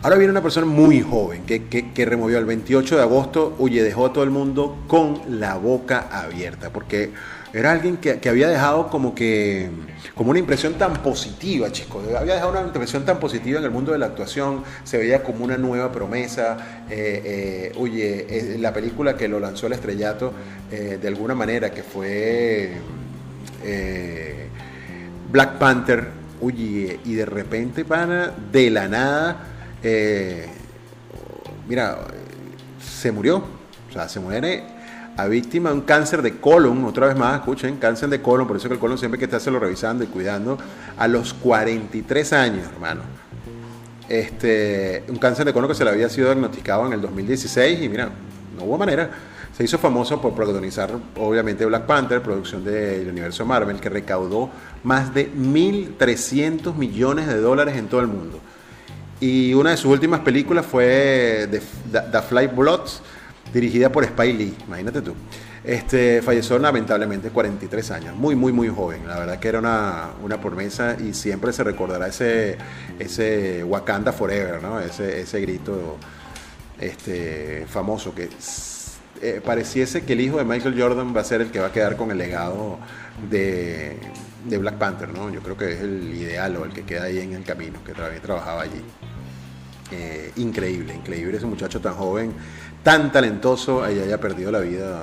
Ahora viene una persona muy joven que, que, removió el 28 de agosto, huye, dejó a todo el mundo con la boca abierta, porque era alguien que, había dejado como que como una impresión tan positiva, chicos. Había dejado una impresión tan positiva en el mundo de la actuación, se veía como una nueva promesa. Eh, eh, la película que lo lanzó al estrellato, eh, de alguna manera, que fue Black Panther, oye, y de repente, pana, de la nada eh, mira, se murió, o sea, se muere a víctima de un cáncer de colon, otra vez más, escuchen, cáncer de colon, por eso que el colon siempre hay que estárselo revisando y cuidando, a los 43 años, hermano. Este, un cáncer de colon que se le había sido diagnosticado en el 2016 y mira, no hubo manera. Se hizo famoso por protagonizar, obviamente, Black Panther, producción del universo Marvel, que recaudó más de 1.300 millones de dólares en todo el mundo. Y una de sus últimas películas fue The, The Flight Bloods, dirigida por Spike Lee, imagínate tú. Este, falleció lamentablemente 43 años, muy, muy, muy joven. La verdad que era una, una promesa y siempre se recordará ese, ese Wakanda Forever, ¿no? ese, ese grito este, famoso que eh, pareciese que el hijo de Michael Jordan va a ser el que va a quedar con el legado de, de Black Panther. ¿no? Yo creo que es el ideal o el que queda ahí en el camino, que todavía trabajaba allí. Eh, increíble, increíble ese muchacho tan joven, tan talentoso, y haya perdido la vida,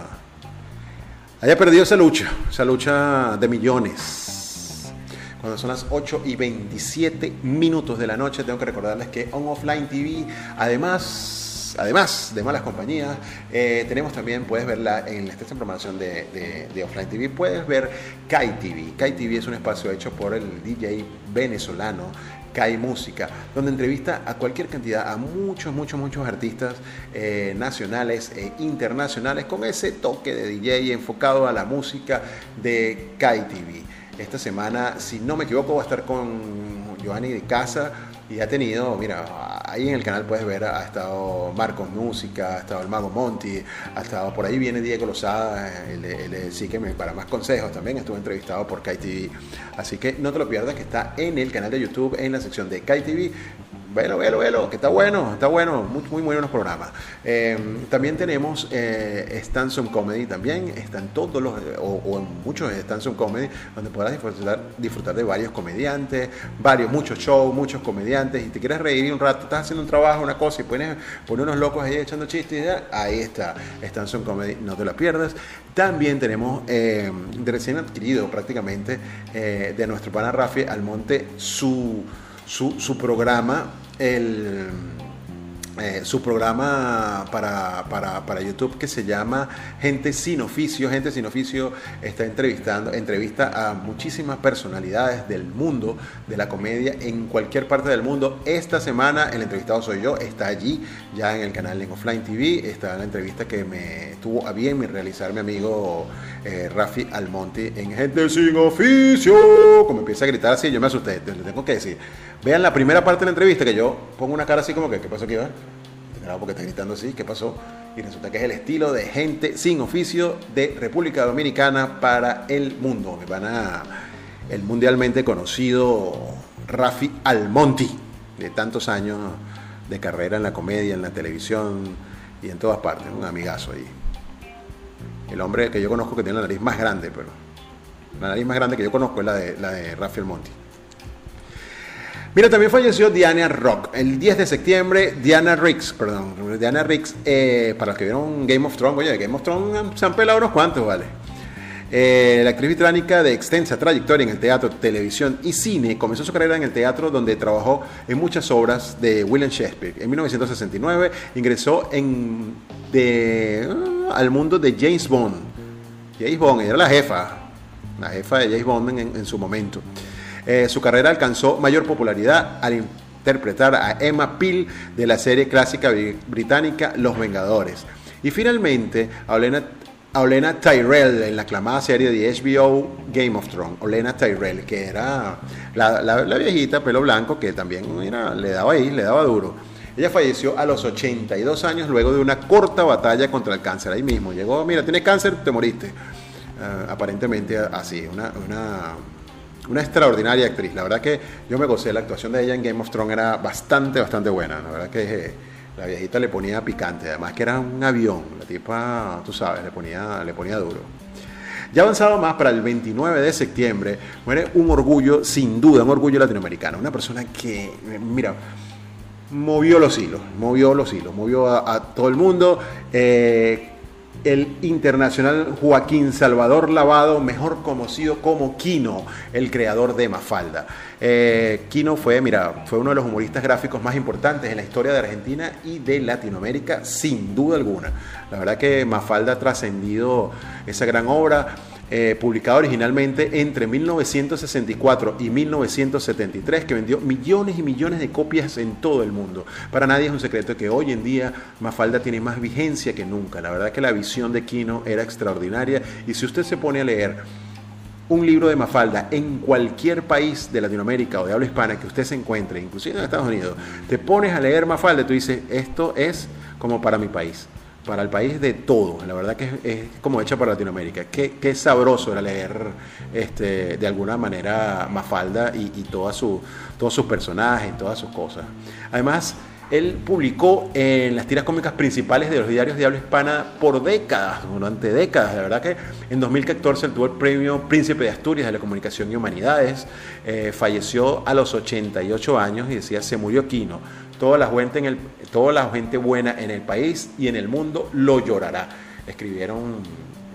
haya perdido esa lucha, esa lucha de millones. Cuando son las 8 y 27 minutos de la noche, tengo que recordarles que On Offline TV, además, además de malas compañías, eh, tenemos también, puedes verla en la esta programación de, de, Offline TV, puedes ver Kai TV. Kai TV es un espacio hecho por el DJ venezolano Kai Música, donde entrevista a cualquier cantidad, a muchos, muchos, muchos artistas eh, nacionales e internacionales con ese toque de DJ enfocado a la música de Kai TV. Esta semana, si no me equivoco, va a estar con Giovanni de Casa y ha tenido, mira, ahí en el canal puedes ver, ha estado Marcos Música, ha estado el Mago Monti, ha estado por ahí viene Diego Lozada, él, sí que me, para más consejos también estuvo entrevistado por KTV. Así que no te lo pierdas que está en el canal de YouTube, en la sección de KTV Velo, velo, velo, que está bueno, está bueno, muy, buenos programas. Eh, también tenemos eh, Stanson Comedy, también están todos los, o, o en muchos Stanson Comedy, donde podrás disfrutar, de varios comediantes, varios, muchos shows, muchos comediantes, y te quieres reír un rato, estás haciendo un trabajo, una cosa, y pones, pones unos locos ahí echando chistes, ya, ahí está, Stanson Comedy, no te la pierdas. También tenemos de recién adquirido prácticamente eh, de nuestro pana Rafi Almonte su, su, su programa, el, eh, su programa para, para, para, YouTube que se llama Gente sin oficio. Gente sin oficio está entrevistando, entrevista a muchísimas personalidades del mundo de la comedia en cualquier parte del mundo. Esta semana el entrevistado soy yo, está allí ya en el canal en Offline TV, está la entrevista que me tuvo a bien realizar mi amigo eh, Rafi Almonte en Gente sin oficio. Como empieza a gritar así, yo me asusté, lo tengo que decir. Vean la primera parte de la entrevista que yo pongo una cara así como que, ¿qué pasó aquí? Va? porque está gritando así, ¿qué pasó? Y resulta que es el estilo de gente sin oficio de República Dominicana para el mundo. Me van a el mundialmente conocido Rafi Almonti, de tantos años de carrera en la comedia, en la televisión y en todas partes, un amigazo ahí. El hombre que yo conozco que tiene la nariz más grande, pero la nariz más grande que yo conozco es la de, la de Rafi Almonti. Mira, también falleció Diana Rock. El 10 de septiembre, Diana Riggs, perdón, Diana Riggs, eh, para los que vieron Game of Thrones, oye, Game of Thrones se han pelado unos cuantos, ¿vale? Eh, la actriz británica de extensa trayectoria en el teatro, televisión y cine comenzó su carrera en el teatro donde trabajó en muchas obras de William Shakespeare. En 1969 ingresó en, uh, al mundo de James Bond. James Bond era la jefa, la jefa de James Bond en, en su momento. Eh, su carrera alcanzó mayor popularidad al interpretar a Emma Peel de la serie clásica británica Los Vengadores. Y finalmente a Olena, Tyrell en la aclamada serie de HBO Game of Thrones. Olena Tyrell, que era la, la, viejita, pelo blanco, que también mira, le daba ahí, le daba duro. Ella falleció a los 82 años luego de una corta batalla contra el cáncer. Ahí mismo llegó, mira, tienes cáncer, te moriste. Uh, aparentemente así, una, una una extraordinaria actriz. La verdad que yo me gocé, la actuación de ella en Game of Thrones era bastante, bastante buena. La verdad que eh, la viejita le ponía picante, además que era un avión, la tipa, tú sabes, le ponía, le ponía duro. Ya avanzado más para el 29 de septiembre, muere un orgullo, sin duda, un orgullo latinoamericano. Una persona que, mira, movió los hilos, movió los hilos, movió a, a todo el mundo. Eh, el internacional Joaquín Salvador Lavado, mejor conocido como Kino, el creador de Mafalda. Eh, Kino fue, mira, fue uno de los humoristas gráficos más importantes en la historia de Argentina y de Latinoamérica, sin duda alguna. La verdad que Mafalda ha trascendido esa gran obra. Eh, publicada originalmente entre 1964 y 1973, que vendió millones y millones de copias en todo el mundo. Para nadie es un secreto que hoy en día Mafalda tiene más vigencia que nunca. La verdad que la visión de Kino era extraordinaria y si usted se pone a leer un libro de Mafalda en cualquier país de Latinoamérica o de habla hispana que usted se encuentre, inclusive en Estados Unidos, te pones a leer Mafalda y tú dices, esto es como para mi país para el país de todo. La verdad que es, como hecha para Latinoamérica. Qué, qué, sabroso era leer este, de alguna manera Mafalda y, y toda todos sus personajes, todas sus cosas. Además, él publicó en las tiras cómicas principales de los diarios de hispana por décadas, durante décadas. La verdad que en 2014 tuvo el premio Príncipe de Asturias de la Comunicación y Humanidades. Eh, falleció a los 88 años y decía, se murió Quino. Toda la, gente en el, toda la gente buena en el país y en el mundo lo llorará. Escribieron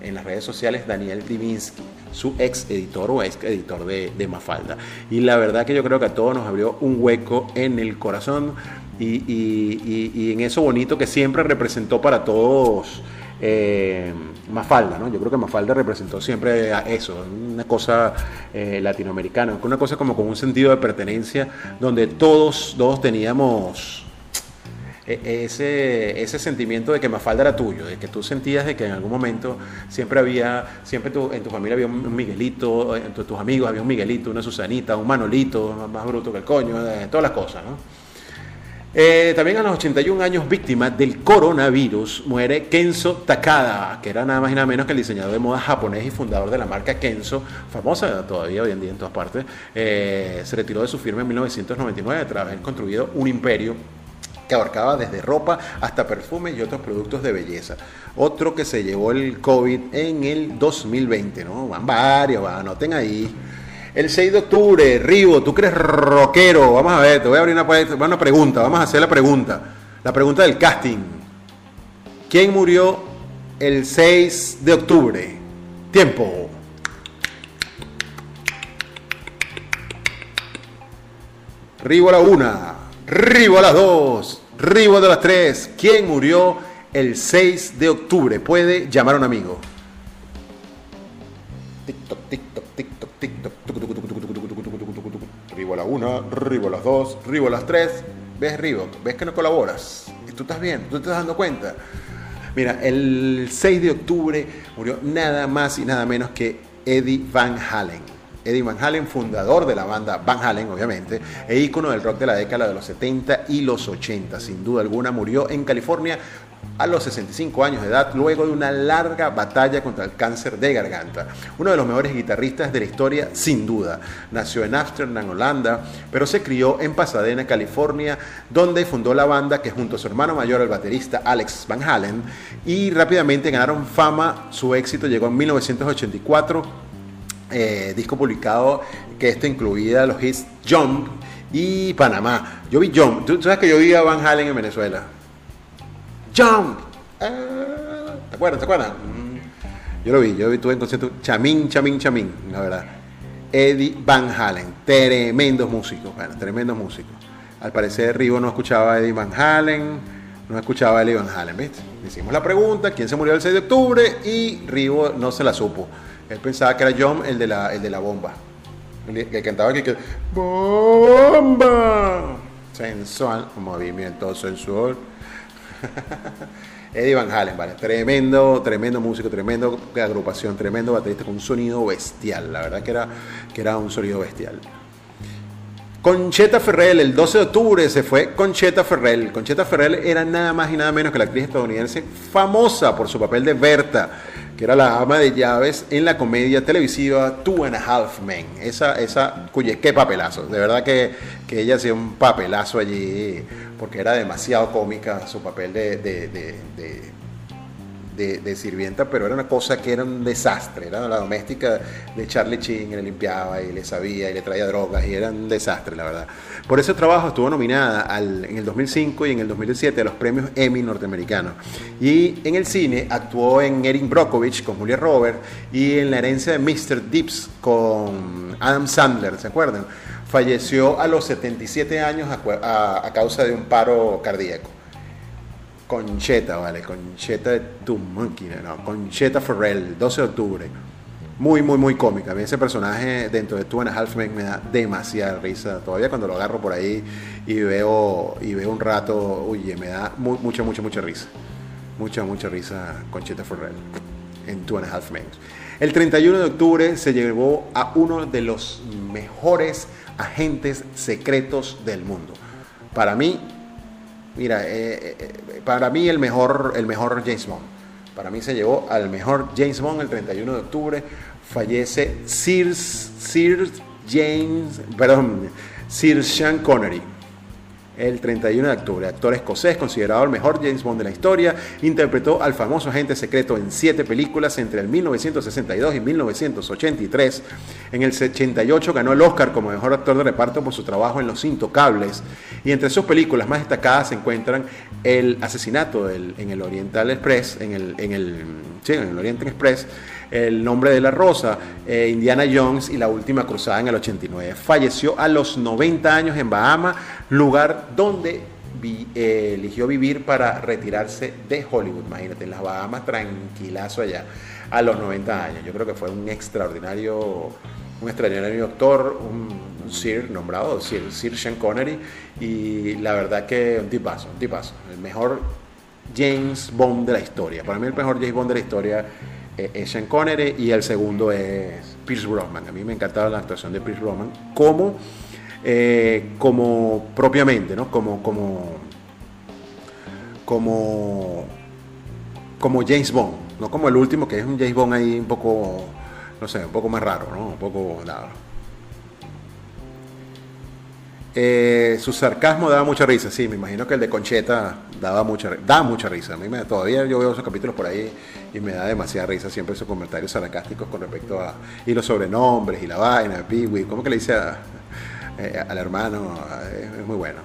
en las redes sociales Daniel Divinsky, su ex editor o ex editor de, de, Mafalda. Y la verdad que yo creo que a todos nos abrió un hueco en el corazón y, y, y, y en eso bonito que siempre representó para todos. Eh, Mafalda, ¿no? Yo creo que Mafalda representó siempre eso, una cosa eh, latinoamericana, una cosa como con un sentido de pertenencia, donde todos, todos teníamos ese, ese sentimiento de que Mafalda era tuyo, de que tú sentías de que en algún momento siempre había, siempre tu, en tu familia había un Miguelito, en tu, tus amigos había un Miguelito, una Susanita, un Manolito, más bruto que el coño, todas las cosas, ¿no? Eh, también a los 81 años, víctima del coronavirus, muere Kenzo Takada, que era nada más y nada menos que el diseñador de moda japonés y fundador de la marca Kenzo, famosa todavía hoy en día en todas partes. Eh, se retiró de su firma en 1999 tras haber construido un imperio que abarcaba desde ropa hasta perfumes y otros productos de belleza. Otro que se llevó el COVID en el 2020, ¿no? Van varios, van, anoten ahí. El 6 de octubre, Rivo, tú crees rockero. Vamos a ver, te voy a abrir una, una pregunta. Vamos a hacer la pregunta. La pregunta del casting. ¿Quién murió el 6 de octubre? Tiempo. Rivo a la una, Rivo a las dos, Rivo a las tres. ¿Quién murió el 6 de octubre? Puede llamar a un amigo. TikTok, TikTok, TikTok, TikTok. Rivo a la una, Rivo a las dos, Rivo a las tres. ¿Ves, Rivo? ¿Ves que no colaboras? ¿Tú estás bien? ¿Tú te estás dando cuenta? Mira, el 6 de octubre murió nada más y nada menos que Eddie Van Halen. Eddie Van Halen, fundador de la banda Van Halen, obviamente, e ícono del rock de la década de los 70 y los 80. Sin duda alguna, murió en California a los 65 años de edad, luego de una larga batalla contra el cáncer de garganta. Uno de los mejores guitarristas de la historia, sin duda. Nació en Amsterdam, Holanda, pero se crió en Pasadena, California, donde fundó la banda que junto a su hermano mayor, el baterista Alex Van Halen, y rápidamente ganaron fama. Su éxito llegó en 1984, eh, disco publicado que esto incluía los hits Jump y Panamá. Yo vi Jump, tú sabes que yo vi a Van Halen en Venezuela. Jump. Ah, ¿Te acuerdas? ¿Te acuerdas? Mm. Yo lo vi, yo vi, tuve en concierto Chamín, Chamín, Chamín, la verdad. Eddie Van Halen, tremendos músicos, bueno, tremendos músicos. Al parecer Rivo no escuchaba a Eddie Van Halen, no escuchaba a Eddie Van Halen, ¿viste? Hicimos la pregunta, ¿quién se murió el 6 de octubre? Y Rivo no se la supo. Él pensaba que era John, el de la, el de la bomba. El que cantaba que... ¡Bomba! Sensual, movimiento sensual. Eddie Van Halen, vale. Tremendo, tremendo músico, tremendo agrupación, tremendo baterista con un sonido bestial. La verdad que era, que era un sonido bestial. Concheta Ferrell, el 12 de octubre se fue Concheta Ferrell. Concheta Ferrell era nada más y nada menos que la actriz estadounidense famosa por su papel de Berta, que era la ama de llaves en la comedia televisiva Two and a Half Men. Esa, esa, cuye, qué papelazo. De verdad que, que ella hacía un papelazo allí porque era demasiado cómica su papel de, sirvienta, pero era una cosa que era un desastre. Era la doméstica de Charlie Chin, le limpiaba y le sabía y le traía drogas y era un desastre, la verdad. Por ese trabajo estuvo nominada en el 2005 y en el 2007 a los premios Emmy norteamericanos. Y en el cine actuó en Erin Brockovich con Julia Roberts y en La herencia de Mr. Dips con Adam Sandler, ¿se acuerdan? falleció a los 77 años a, causa de un paro cardíaco. Concheta, ¿vale? Concheta de tu monkey, no, Concheta Ferrell, 12 de octubre. Muy, muy, muy cómica. A mí ese personaje dentro de Two and a Half Men me da demasiada risa. Todavía cuando lo agarro por ahí y veo, y veo un rato, oye, me da mucha, mucha, mucha risa. Mucha, mucha risa Concheta Ferrell en Two and a Half Men. El 31 de octubre se llevó a uno de los mejores agentes secretos del mundo. Para mí, mira, eh, eh, para mí el mejor, el mejor James Bond. Para mí se llevó al mejor James Bond el 31 de octubre. Fallece Sir, Sir James, perdón, Sir Sean Connery el 31 de octubre. Actor escocés, considerado el mejor James Bond de la historia, interpretó al famoso agente secreto en siete películas entre el 1962 y 1983. En el 88 ganó el Oscar como mejor actor de reparto por su trabajo en Los Intocables. Y entre sus películas más destacadas se encuentran El asesinato en el Oriental Express, en el, en el, sí, en el Oriental Express, el nombre de la rosa, eh, Indiana Jones y La Última Cruzada en el 89. Falleció a los 90 años en Bahama, lugar donde eh, eligió vivir para retirarse de Hollywood. Imagínate, en las Bahamas, tranquilazo allá, a los 90 años. Yo creo que fue un extraordinario, un extraordinario actor, un Sir nombrado, Sir, Sir Sean Connery, y la verdad que un tipazo, un tipazo. El mejor James Bond de la historia. Para mí el mejor James Bond de la historia es Sean Connery y el segundo es Pierce Brosnan. A mí me encantaba la actuación de Pierce Brosnan como eh, como propiamente, ¿no? Como, como, como, como James Bond, no como el último que es un James Bond ahí un poco, no sé, un poco más raro, ¿no? Un poco nada. Eh, su sarcasmo daba mucha risa, sí, me imagino que el de Concheta daba mucha, da mucha risa. A mí me, todavía yo veo esos capítulos por ahí y me da demasiada risa siempre esos comentarios sarcásticos con respecto a. y los sobrenombres y la vaina, Piwi, ¿cómo que le dice eh, al hermano? Es muy bueno.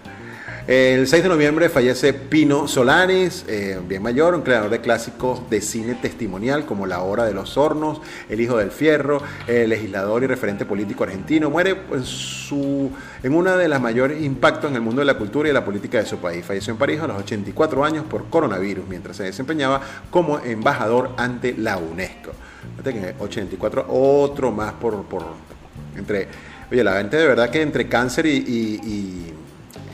El 6 de noviembre fallece Pino Solanes, eh, bien mayor, un creador de clásicos de cine testimonial como La Hora de los Hornos, El Hijo del Fierro, legislador y referente político argentino. Muere en, su, uno de los mayores impactos en el mundo de la cultura y la política de su país. Falleció en París a los 84 años por coronavirus, mientras se desempeñaba como embajador ante la UNESCO. 84, otro más por entre... Oye, la gente de verdad que entre cáncer y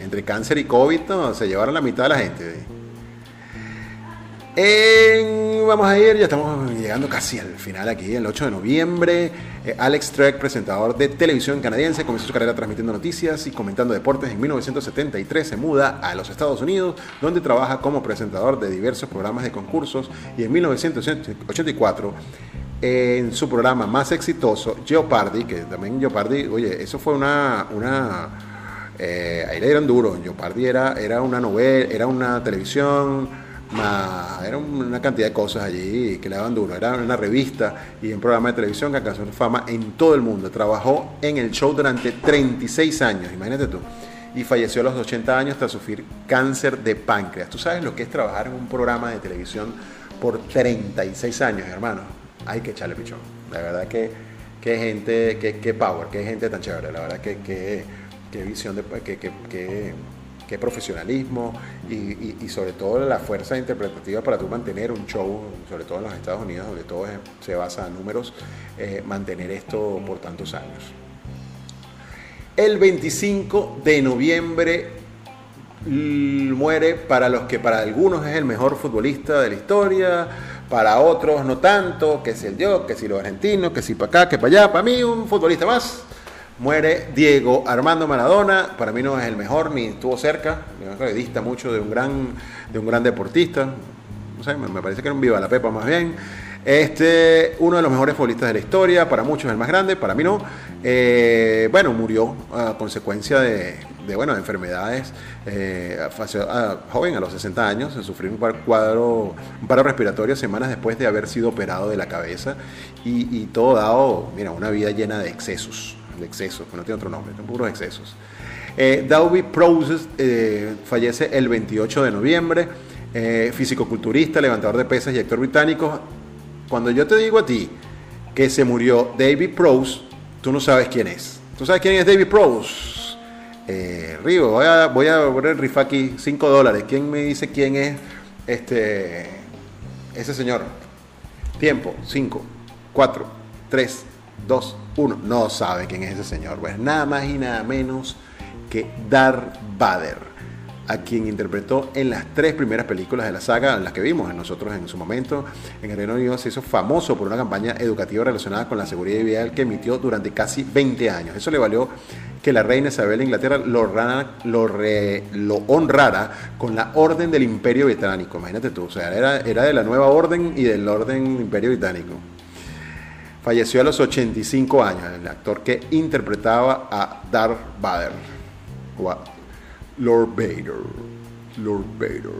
entre cáncer y COVID, se llevaron la mitad de la gente. vamos a ir, ya estamos llegando casi al final aquí, el 8 de noviembre. Eh, Alex Trek, presentador de televisión canadiense, comenzó su carrera transmitiendo noticias y comentando deportes. En 1973 se muda a los Estados Unidos, donde trabaja como presentador de diversos programas de concursos. Y en 1984 en su programa más exitoso, Jeopardy, que también Jeopardy, oye, eso fue una, una eh, ahí le dieron duro. Jeopardy era, era una novela, era una televisión, era una cantidad de cosas allí que le daban duro. Era una revista y un programa de televisión que alcanzó fama en todo el mundo. Trabajó en el show durante 36 años, imagínate tú. Y falleció a los 80 años tras sufrir cáncer de páncreas. ¿Tú sabes lo que es trabajar en un programa de televisión por 36 años, hermano? Hay que echarle pichón. La verdad que, que gente, que, power, que gente tan chévere. La verdad que qué visión, qué, profesionalismo y, sobre todo la fuerza interpretativa para tú mantener un show, sobre todo en los Estados Unidos, donde todo se basa en números, eh, mantener esto por tantos años. El 25 de noviembre muere para los que para algunos es el mejor futbolista de la historia, para otros no tanto, que si el yo, que si los argentinos, que si para acá, que para allá, para mí un futbolista más Muere Diego Armando Maradona, para mí no es el mejor ni estuvo cerca, me dista mucho de un gran, de un gran deportista, no sé, me parece que era un viva la pepa más bien. Este, uno de los mejores futbolistas de la historia, para muchos el más grande, para mí no. Eh, bueno, murió a consecuencia de, bueno, enfermedades, eh, joven, a los 60 años, sufrió un cuadro, un paro respiratorio semanas después de haber sido operado de la cabeza y, y todo dado, mira, una vida llena de excesos de excesos, que no tiene otro nombre, son puros excesos. Eh, Dalby eh, fallece el 28 de noviembre, eh, físico-culturista, levantador de pesas y actor británico. Cuando yo te digo a ti que se murió David Prowse, tú no sabes quién es. ¿Tú sabes quién es David Prowse? Eh, Rigo, voy a, voy a poner aquí 5 dólares. ¿Quién me dice quién es este, ese señor? Tiempo, 5, 4, 3, 2, 1. No sabe quién es ese señor. Pues nada más y nada menos que Darth Vader, a quien interpretó en las tres primeras películas de la saga, las que vimos nosotros en su momento. En el Reino Unido se hizo famoso por una campaña educativa relacionada con la seguridad vial que emitió durante casi 20 años. Eso le valió que la reina Isabel de Inglaterra lo, lo, lo, honrara con la Orden del Imperio Británico. Imagínate tú, o sea, era, era de la nueva orden y del Orden Imperio Británico. Falleció a los 85 años, el actor que interpretaba a Darth Vader, Lord Vader. Lord Vader.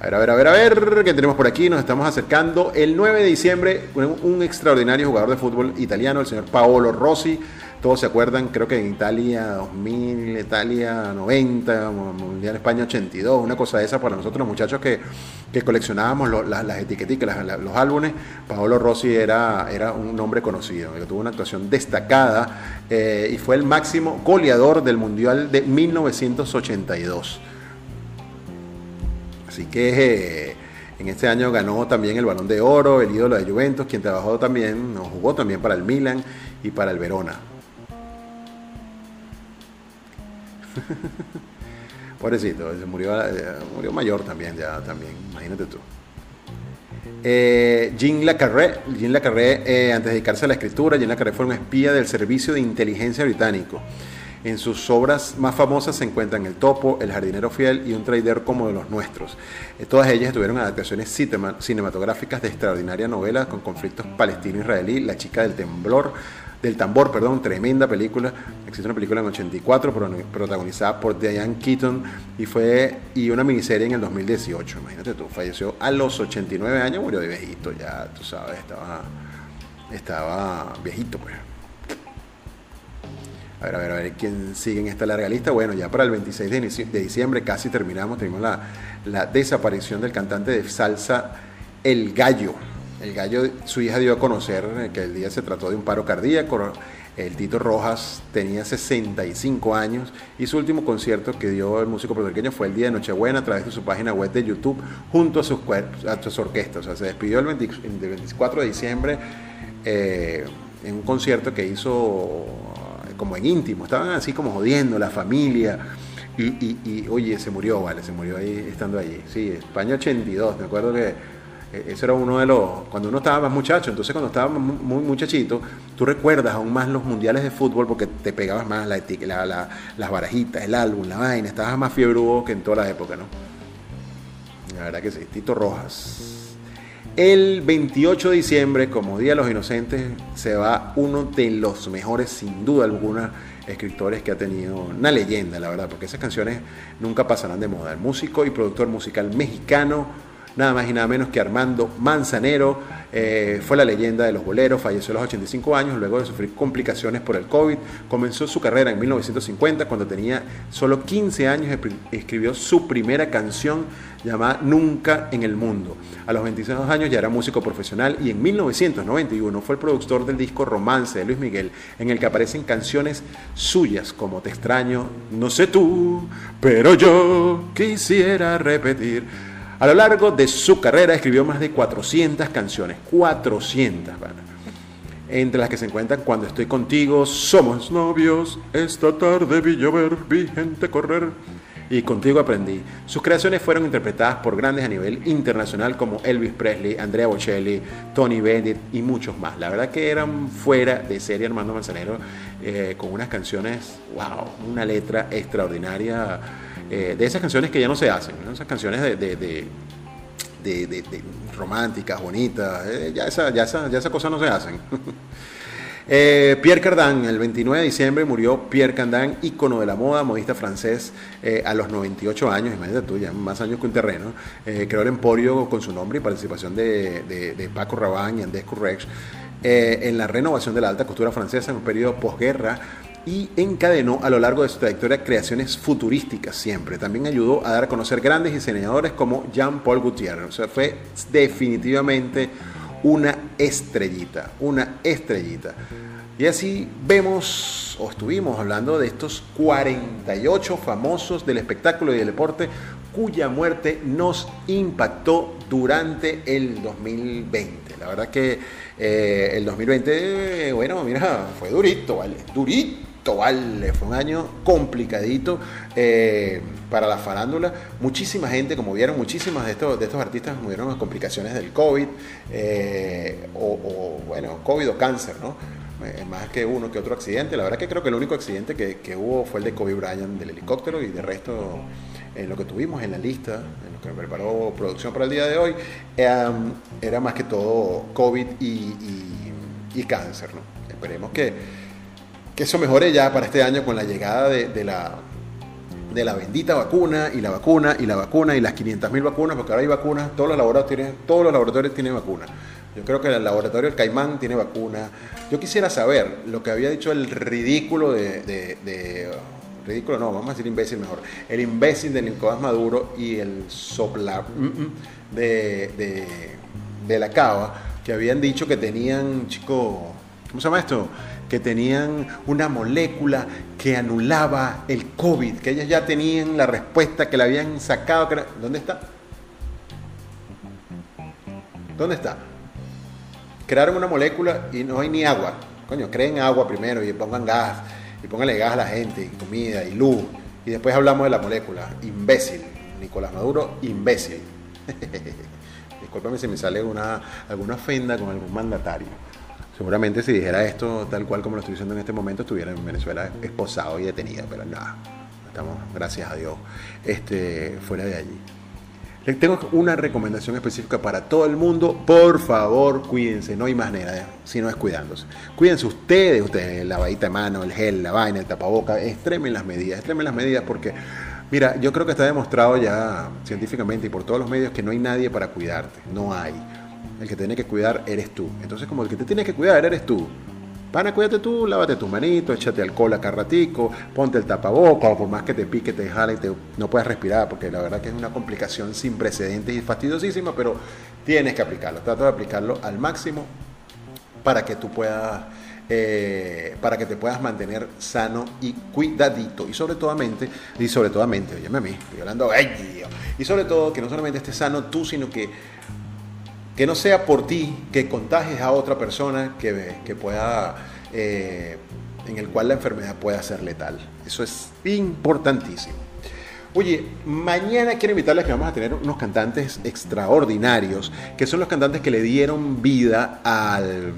A ver, a ver, a ver, a ver, ¿qué tenemos por aquí? Nos estamos acercando el 9 de diciembre, un extraordinario jugador de fútbol italiano, el señor Paolo Rossi, todos se acuerdan, creo que en Italia 2000, Italia 90, Mundial España 82, una cosa de esa para nosotros muchachos que, coleccionábamos las, etiquetas, los álbumes. Paolo Rossi era, era un nombre conocido, que tuvo una actuación destacada eh, y fue el máximo goleador del Mundial de 1982. Así que... Eh, en este año ganó también el Balón de Oro, el ídolo de Juventus, quien trabajó también, jugó también para el Milan y para el Verona. Pobrecito, murió, eh, murió mayor también, ya también, imagínate tú. Eh, Jean Le Carré, Jean eh, antes de dedicarse a la escritura, Jean Le Carré fue un espía del Servicio de Inteligencia Británico. En sus obras más famosas se encuentran El Topo, El Jardinero Fiel y Un Trader como de los nuestros. Eh, todas ellas tuvieron adaptaciones cinematográficas de extraordinaria novela con conflictos palestino-israelí, La chica del temblor, del tambor, perdón, tremenda película. Existe una película en 84 protagonizada por Diane Keaton y fue y una miniserie en el 2018. Imagínate tú, falleció a los 89 años, murió de viejito, ya tú sabes, estaba estaba viejito pues. A ver, a ver, a ver, ¿quién sigue en esta larga lista? Bueno, ya para el 26 de diciembre casi terminamos, tenemos la, la desaparición del cantante de salsa El Gallo. El gallo, su hija dio a conocer que el día se trató de un paro cardíaco. El Tito Rojas tenía 65 años y su último concierto que dio el músico puertorriqueño fue el día de Nochebuena a través de su página web de YouTube junto a sus, a sus orquestas. O sea, se despidió el, 24 de diciembre eh, en un concierto que hizo eh, como en íntimo. Estaban así como jodiendo la familia. Y, y, oye, se murió, vale, se murió ahí estando allí. Sí, España 82, me acuerdo que e-, ese era uno de los, cuando uno estaba más muchacho, entonces cuando estaba muy muchachito, tú recuerdas aún más los mundiales de fútbol porque te pegabas más la, la, las barajitas, el álbum, la vaina, estabas más fiebrudo que en todas las épocas, ¿no? La verdad que sí, Tito Rojas. El 28 de diciembre, como Día de los Inocentes, se va uno de los mejores, sin duda alguna, escritores que ha tenido una leyenda, la verdad, porque esas canciones nunca pasarán de moda. El músico y productor musical mexicano nada más y nada menos que Armando Manzanero. Eh, fue la leyenda de los boleros, falleció a los 85 años luego de sufrir complicaciones por el COVID. Comenzó su carrera en 1950 cuando tenía solo 15 años escribió su primera canción llamada Nunca en el Mundo. A los 26 años ya era músico profesional y en 1991 fue el productor del disco Romance de Luis Miguel, en el que aparecen canciones suyas como Te extraño, no sé tú, pero yo quisiera repetir. A lo largo de su carrera escribió más de 400 canciones, 400, entre las que se encuentran Cuando estoy contigo, Somos novios, esta tarde vi llover, vi gente correr y contigo aprendí. Sus creaciones fueron interpretadas por grandes a nivel internacional como Elvis Presley, Andrea Bocelli, Tony Bennett y muchos más. La verdad que eran fuera de serie Armando Manzanero eh, con unas canciones, wow, una letra extraordinaria eh, de esas canciones que ya no se hacen, esas canciones de, de, románticas, bonitas, eh, ya, esa, ya, esa, ya esas cosas no se hacen. Eh, Pierre Cardin, el 29 de diciembre murió Pierre Cardin, ícono de la moda, modista francés, a los 98 años, imagínate tú, ya más años que un terreno. creó el Emporio con su nombre y participación de, Paco Rabanne y Andrés Courrex en la renovación de la alta costura francesa en un periodo posguerra y encadenó a lo largo de su trayectoria creaciones futurísticas siempre. También ayudó a dar a conocer grandes diseñadores como Jean-Paul Gaultier. O sea, fue definitivamente una estrellita, una estrellita. Y así vemos o estuvimos hablando de estos 48 famosos del espectáculo y del deporte cuya muerte nos impactó durante el 2020. La verdad que eh, el 2020, bueno, mira, fue durito, ¿vale? Durito vale, fue un año complicadito eh, para la farándula. Muchísima gente, como vieron, muchísimas de estos, de estos artistas murieron a complicaciones del COVID, eh, o, bueno, COVID o cáncer, ¿no? Eh, más que uno que otro accidente. La verdad que creo que el único accidente que, que hubo fue el de Kobe Bryant del helicóptero y de resto en lo que tuvimos en la lista, en lo que preparó producción para el día de hoy, era más que todo COVID y, y, y cáncer, ¿no? Esperemos que que eso mejore ya para este año con la llegada de, la, de la bendita vacuna y la vacuna y la vacuna y las 500.000 vacunas, porque ahora hay vacunas, todos los laboratorios todos los laboratorios tienen vacunas. Yo creo que el laboratorio del Caimán tiene vacuna. Yo quisiera saber lo que había dicho el ridículo de, ridículo no, vamos a decir imbécil mejor, el imbécil de Nicolás Maduro y el sopla mm, mm, de, de, de la cava, que habían dicho que tenían, chico, ¿cómo se llama esto? Que tenían una molécula que anulaba el COVID, que ellas ya tenían la respuesta, que la habían sacado. ¿Dónde está? ¿Dónde está? Crearon una molécula y no hay ni agua. Coño, creen agua primero y pongan gas, y pónganle gas a la gente, y comida y luz, y después hablamos de la molécula. Imbécil. Nicolás Maduro, imbécil. Discúlpame si me sale una, alguna ofenda con algún mandatario. Seguramente si dijera esto tal cual como lo estoy diciendo en este momento, estuviera en Venezuela esposado y detenido, pero nada, estamos, gracias a Dios, este, fuera de allí. Les tengo una recomendación específica para todo el mundo. Por favor, cuídense, no hay más nada, si no es cuidándose. Cuídense ustedes, ustedes, la vaita de mano, el gel, la vaina, el tapaboca, extremen las medidas, extremen las medidas porque, mira, yo creo que está demostrado ya científicamente y por todos los medios que no hay nadie para cuidarte, no hay. El que tiene que cuidar eres tú. Entonces, como el que te tiene que cuidar eres tú, Pana, cuídate tú, lávate tus manitos, échate alcohol acá ratico, ponte el tapaboca, por más que te pique, te jale, te, no puedes respirar, porque la verdad que es una complicación sin precedentes y fastidiosísima, pero tienes que aplicarlo. Trata de aplicarlo al máximo para que tú puedas, eh, para que te puedas mantener sano y cuidadito. Y sobre todo mente, y sobre todo óyeme a mí, estoy hablando, ay, Dios. Y sobre todo que no solamente estés sano tú, sino que que no sea por ti que contagies a otra persona que, que pueda, eh, en el cual la enfermedad pueda ser letal. Eso es importantísimo. Oye, mañana quiero invitarles que vamos a tener unos cantantes extraordinarios, que son los cantantes que le dieron vida al,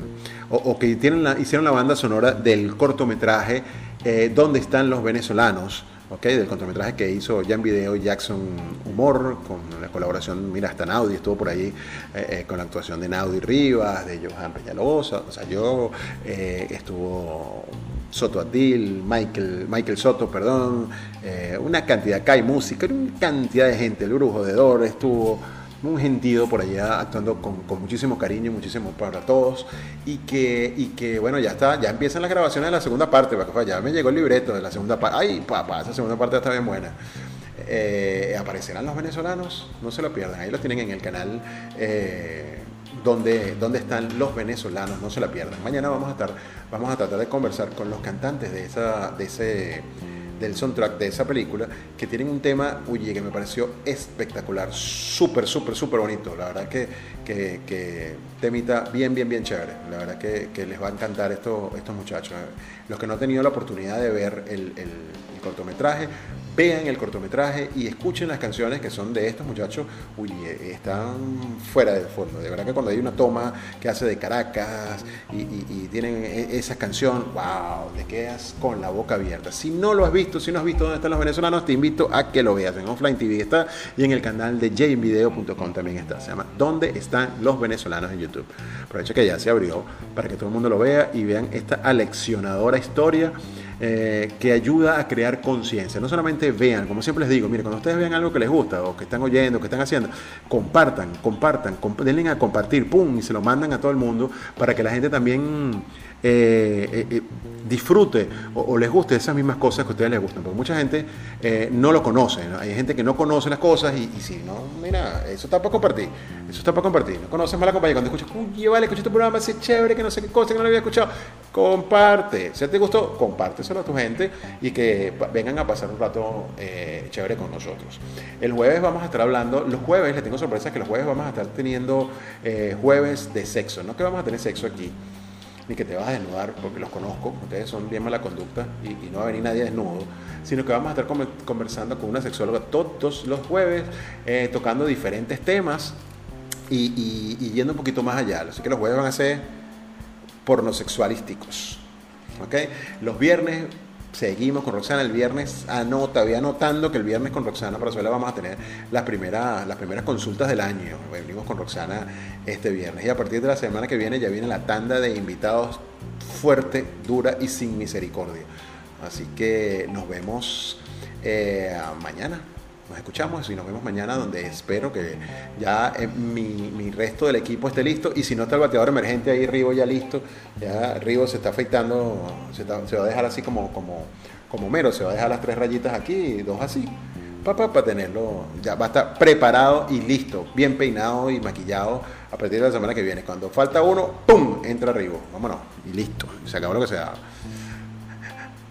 o, que tienen la, hicieron la banda sonora del cortometraje eh, ¿Dónde están los venezolanos? Del cortometraje que hizo ya en video Jackson Humor, con la colaboración, mira, hasta Naudi estuvo por ahí eh, eh, con la actuación de Naudi Rivas, de Johan Peñalosa, o sea, yo eh, estuvo Soto Adil, Michael, Michael Soto, perdón, una cantidad, hay música, una cantidad de gente, el Brujo de Dor estuvo un gentío por allá actuando con, muchísimo cariño, muchísimo para todos y que, y que bueno, ya está, ya empiezan las grabaciones de la segunda parte, ya me llegó el libreto de la segunda parte, ay papá, esa segunda parte está bien buena. Eh, aparecerán los venezolanos, no se lo pierdan, ahí lo tienen en el canal. Eh, donde, donde, están los venezolanos, no se la pierdan. Mañana vamos a estar, vamos a tratar de conversar con los cantantes de esa, de ese del soundtrack de esa película, que tienen un tema, oye, que me pareció espectacular, súper, súper, súper bonito. La verdad que, que, temita bien, bien, bien chévere. La verdad que, que les va a encantar esto, estos muchachos. Los que no han tenido la oportunidad de ver el, el cortometraje, vean el cortometraje y escuchen las canciones que son de estos muchachos, uy, eh, están fuera del fondo. De verdad que cuando hay una toma que hace de Caracas y, tienen e, esa canción, wow, te quedas con la boca abierta. Si no lo has visto, si no has visto dónde están los venezolanos, te invito a que lo veas. En Offline TV está y en el canal de jvinvideo.com también está. Se llama ¿Dónde están los venezolanos en YouTube? Aprovecha que ya se abrió para que todo el mundo lo vea y vean esta aleccionadora historia eh, que ayuda a crear conciencia. No solamente vean, como siempre les digo, mire, cuando ustedes vean algo que les gusta o que están oyendo, que están haciendo, compartan, compartan, denle a compartir, pum, y se lo mandan a todo el mundo para que la gente también eh, eh, eh, disfrute o, les guste esas mismas cosas que a ustedes les gustan. Porque mucha gente no lo conoce. Hay gente que no conoce las cosas y, si no, mira, eso está para compartir. Eso está para compartir. No conoces más la compañía. Cuando escuchas, uy, vale, escuché tu programa, es chévere, que no sé qué cosa, que no lo había escuchado. Comparte. Si te gustó, compárteselo a tu gente y que vengan a pasar un rato chévere con nosotros. El jueves vamos a estar hablando, los jueves, les tengo sorpresas que los jueves vamos a estar teniendo jueves de sexo. No que vamos a tener sexo aquí ni que te vas a desnudar, porque los conozco, ustedes son bien mala conducta y, no va a venir nadie desnudo, sino que vamos a estar conversando con una sexóloga todos los jueves, eh, tocando diferentes temas y, y, yendo un poquito más allá. Así que los jueves van a ser pornosexualísticos. ¿okay? Los viernes seguimos con Roxana el viernes, anota, voy anotando que el viernes con Roxana Parazuela vamos a tener las primeras, las primeras consultas del año. Venimos con Roxana este viernes y a partir de la semana que viene ya viene la tanda de invitados fuerte, dura y sin misericordia. Así que nos vemos eh, mañana nos escuchamos y nos vemos mañana donde espero que ya eh, mi, resto del equipo esté listo. Y si no está el bateador emergente ahí Rivo ya listo, ya Rivo se está afeitando, se, va a dejar así como, como, como mero, se va a dejar las tres rayitas aquí y dos así, para para tenerlo, ya va a estar preparado y listo, bien peinado y maquillado a partir de la semana que viene. Cuando falta uno, ¡pum! entra Rivo, vámonos. Y listo, se acabó lo que sea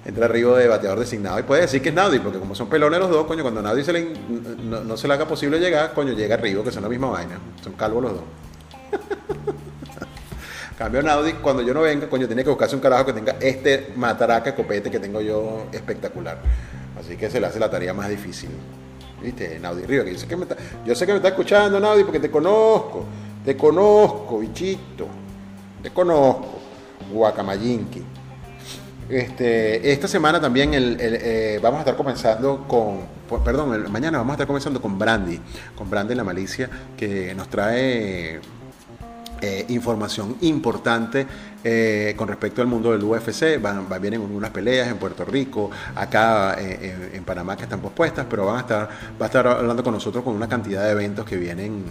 entra arriba de bateador designado y puede decir que es Naudi, porque como son pelones los dos, coño, cuando Naudi se le, no, se le haga posible llegar, coño, llega arriba, que son la misma vaina. Son calvos los dos. Cambio Naudi, cuando yo no venga, coño, tiene que buscarse un carajo que tenga este mataraca copete que tengo yo espectacular. Así que se le hace la tarea más difícil. ¿Viste? Naudi Río, que yo sé que me está, yo sé que me está escuchando, Naudi, porque te conozco. Te conozco, bichito. Te conozco. Guacamayinki. Este, esta semana también el, eh, vamos a estar comenzando con, perdón, mañana vamos a estar comenzando con Brandy, con Brandy la malicia, que nos trae eh, información importante eh, con respecto al mundo del UFC. Van, vienen unas peleas en Puerto Rico, acá en, Panamá que están pospuestas, pero van a estar, va a estar hablando con nosotros con una cantidad de eventos que vienen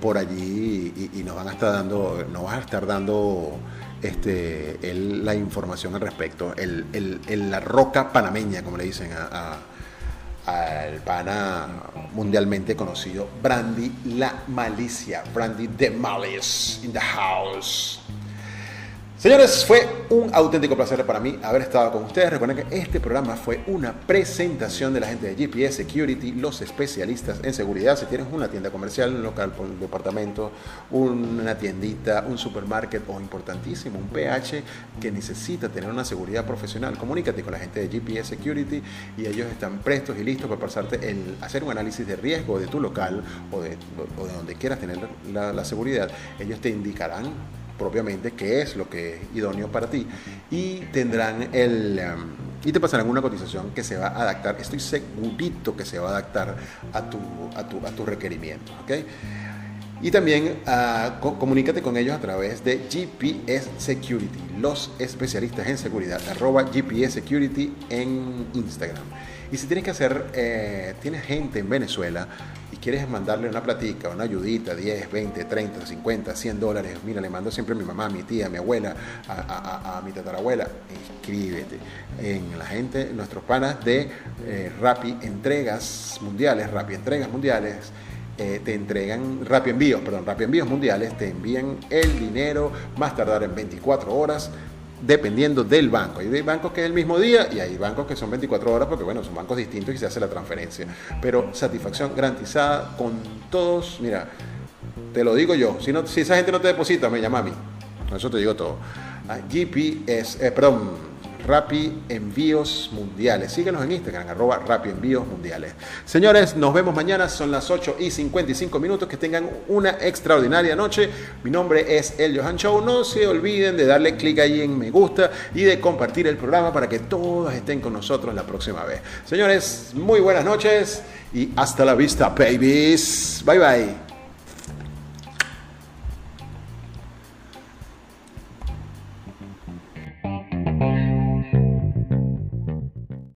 por allí y, y, nos van a estar dando, nos van a estar dando este, la información al respecto, el, el, el, la roca panameña, como le dicen a, a, al pana mundialmente conocido, Brandy La Malicia, Brandy The Malice in the house. Señores, fue un auténtico placer para mí haber estado con ustedes. Recuerden que este programa fue una presentación de la gente de GPS Security, los especialistas en seguridad. Si tienes una tienda comercial, un local, un departamento, una tiendita, un supermarket o importantísimo, un PH que necesita tener una seguridad profesional, comunícate con la gente de GPS Security y ellos están prestos y listos para pasarte el hacer un análisis de riesgo de tu local o de, donde quieras tener la seguridad. Ellos te indicarán propiamente qué es lo que es idóneo para ti y tendrán el um, y te pasarán una cotización que se va a adaptar estoy segurito que se va a adaptar a tu a tu, a tu requerimiento ¿okay? y también co comunícate con ellos a través de GPS Security los especialistas en seguridad arroba GPS Security en Instagram y si tienes que hacer eh, tienes gente en Venezuela quieres mandarle una platica, una ayudita, 10, 20, 30, 50, 100 dólares, mira, le mando siempre a mi mamá, a mi tía, a mi abuela, a, mi tatarabuela, inscríbete. En la gente, nuestros panas de eh, Rappi Entregas Mundiales, Rappi Entregas Mundiales, eh, te entregan, Rappi Envíos, perdón, Rappi Envíos Mundiales, te envían el dinero más tardar en 24 horas, dependiendo del banco. Hay bancos que es el mismo día y hay bancos que son 24 horas porque, bueno, son bancos distintos y se hace la transferencia. Pero satisfacción garantizada con todos, mira, te lo digo yo, si, no, si esa gente no te deposita, me llama a mí. Eso te digo todo. GPS, eh, perdón, Rappi Envíos Mundiales. Síguenos en Instagram, arroba Rappi Envíos Mundiales. Señores, nos vemos mañana, son las 8 y 55 minutos. Que tengan una extraordinaria noche. Mi nombre es El Johan Show. No se olviden de darle clic ahí en me gusta y de compartir el programa para que todos estén con nosotros la próxima vez. Señores, muy buenas noches y hasta la vista, babies. Bye bye.